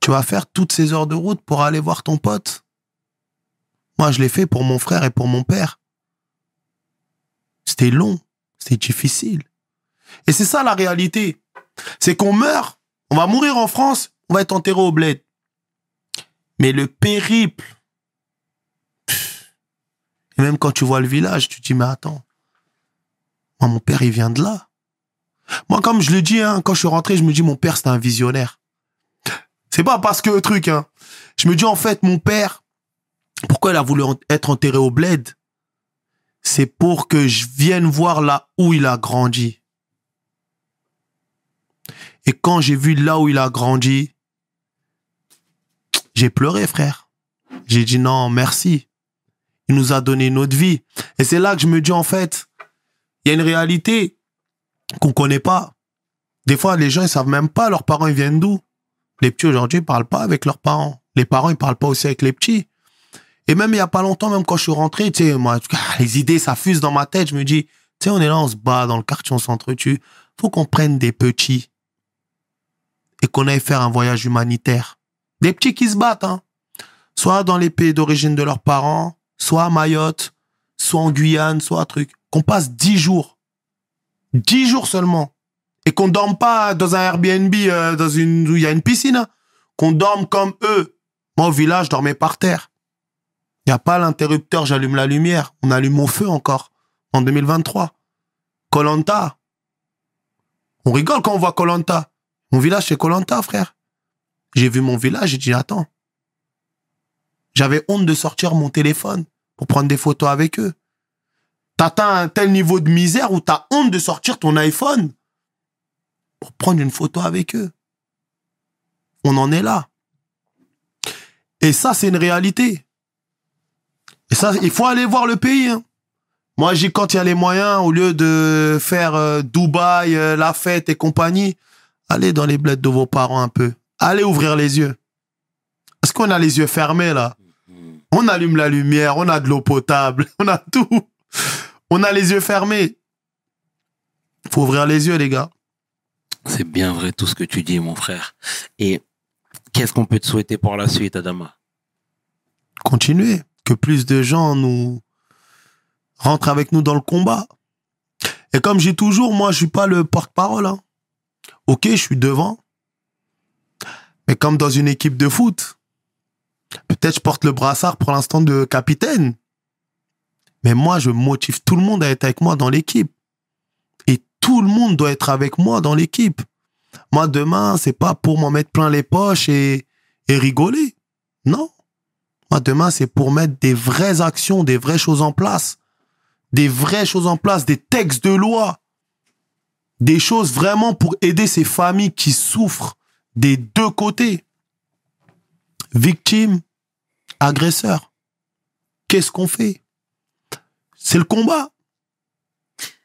Tu vas faire toutes ces heures de route pour aller voir ton pote. Moi, je l'ai fait pour mon frère et pour mon père. C'était long, c'était difficile. Et c'est ça la réalité. C'est qu'on meurt, on va mourir en France, on va être enterré au bled. Mais le périple, et même quand tu vois le village, tu te dis, mais attends, moi, mon père, il vient de là. Moi, comme je le dis, hein, quand je suis rentré, je me dis, mon père, c'est un visionnaire. C'est pas parce que truc, hein. Je me dis, en fait, mon père, pourquoi il a voulu être enterré au bled? C'est pour que je vienne voir là où il a grandi. Et quand j'ai vu là où il a grandi, j'ai pleuré, frère. J'ai dit non, merci. Il nous a donné notre vie. Et c'est là que je me dis, en fait, il y a une réalité qu'on connaît pas. Des fois, les gens, ils savent même pas leurs parents, ils viennent d'où? Les petits, aujourd'hui, ils parlent pas avec leurs parents. Les parents, ils parlent pas aussi avec les petits. Et même il y a pas longtemps, même quand je suis rentré, tu sais, moi, les idées, ça dans ma tête. Je me dis, tu sais, on est là, on se bat dans le quartier, on s'entretue. Faut qu'on prenne des petits et qu'on aille faire un voyage humanitaire. Des petits qui se battent, hein. Soit dans les pays d'origine de leurs parents, soit à Mayotte, soit en Guyane, soit un truc. Qu'on passe dix jours. Dix jours seulement. Et qu'on dorme pas dans un Airbnb euh, dans une, où il y a une piscine. hein. Qu'on dorme comme eux. Moi, au village, je dormais par terre. Il n'y a pas l'interrupteur, j'allume la lumière. On allume mon feu encore. En 2023. Colanta. On rigole quand on voit Colanta. Mon village, c'est Colanta, frère. J'ai vu mon village, j'ai dit, attends. J'avais honte de sortir mon téléphone pour prendre des photos avec eux. T'atteins un tel niveau de misère où t'as honte de sortir ton iPhone pour prendre une photo avec eux? On en est là. Et ça, c'est une réalité. Et ça, il faut aller voir le pays. hein. Moi, j'ai quand il y a les moyens, au lieu de faire euh, Dubaï, euh, la fête et compagnie, allez dans les bleds de vos parents un peu. Allez ouvrir les yeux. Parce qu'on a les yeux fermés là. On allume la lumière, on a de l'eau potable, on a tout. On a les yeux fermés. Faut ouvrir les yeux, les gars. C'est bien vrai tout ce que tu dis, mon frère. Et qu'est-ce qu'on peut te souhaiter pour la suite, Adama? Continuer, que plus de gens nous rentrent avec nous dans le combat. Et comme j'ai toujours, moi, je suis pas le porte-parole. hein. Ok, je suis devant, mais comme dans une équipe de foot, peut-être je porte le brassard pour l'instant de capitaine, mais moi, je motive tout le monde à être avec moi dans l'équipe. Et tout le monde doit être avec moi dans l'équipe. Moi, demain, c'est pas pour m'en mettre plein les poches et, et rigoler. Non. Moi, demain, c'est pour mettre des vraies actions, des vraies choses en place. Des vraies choses en place, des textes de loi. Des choses vraiment pour aider ces familles qui souffrent des deux côtés. Victimes, agresseurs. Qu'est-ce qu'on fait? C'est le combat.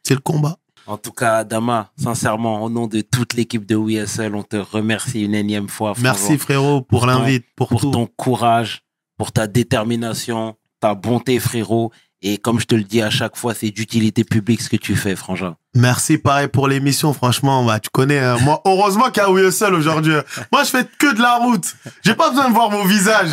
C'est le combat. En tout cas, Adama, sincèrement, au nom de toute l'équipe de WSL, on te remercie une énième fois. Merci frérot pour, l'invite, pour, ton courage, pour ta détermination, ta bonté, frérot. Et comme je te le dis à chaque fois, c'est d'utilité publique ce que tu fais, frangin. Merci pareil pour l'émission, franchement, bah, tu connais. hein. Moi, heureusement qu'il y a WSL aujourd'hui. Moi, je fais que de la route. J'ai pas besoin de voir vos visages.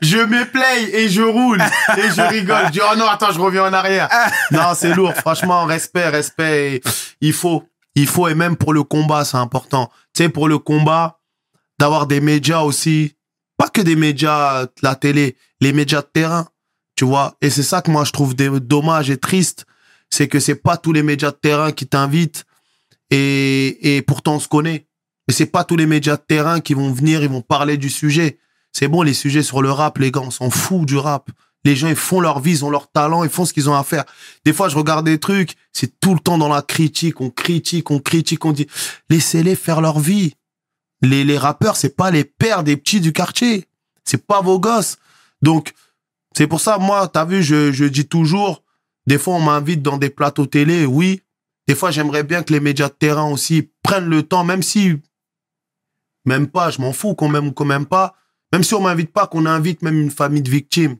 Je me play et je roule et je rigole. Je dis oh non, attends, je reviens en arrière. Non, c'est lourd. Franchement, respect, respect. Il faut, il faut et même pour le combat, c'est important. Tu sais, pour le combat, d'avoir des médias aussi, pas que des médias, la télé, les médias de terrain, tu vois. Et c'est ça que moi je trouve dommage et triste, c'est que c'est pas tous les médias de terrain qui t'invitent et, et pourtant on se connaît. Mais c'est pas tous les médias de terrain qui vont venir, ils vont parler du sujet. C'est bon, les sujets sur le rap, les gars, on s'en fout du rap. Les gens, ils font leur vie, ils ont leur talent, ils font ce qu'ils ont à faire. Des fois, je regarde des trucs, c'est tout le temps dans la critique, on critique, on critique, on dit, laissez-les faire leur vie. Les, les rappeurs, c'est pas les pères des petits du quartier. C'est pas vos gosses. Donc, c'est pour ça, moi, t'as vu, je, dis toujours, des fois, on m'invite dans des plateaux télé, oui. Des fois, j'aimerais bien que les médias de terrain aussi prennent le temps, même si, même pas, je m'en fous qu'on m'aime ou qu'on m'aime pas. Même si on m'invite pas, qu'on invite même une famille de victimes.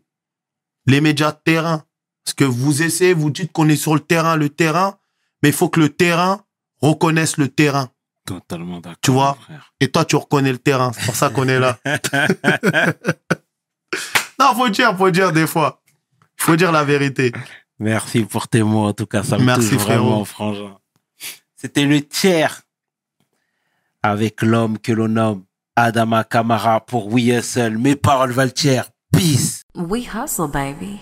Les médias de terrain. Parce que vous essayez, vous dites qu'on est sur le terrain, le terrain, mais il faut que le terrain reconnaisse le terrain. Totalement d'accord. Tu vois frère. Et toi, tu reconnais le terrain. C'est pour ça qu'on est là. non, faut dire, faut dire des fois. Il faut dire la vérité. Merci pour tes mots, en tout cas, ça me Merci, touche vraiment, frangin. C'était le tiers avec l'homme que l'on nomme Adama Kamara pour We Hustle. Mes paroles valent tiers. Peace. We hustle, baby.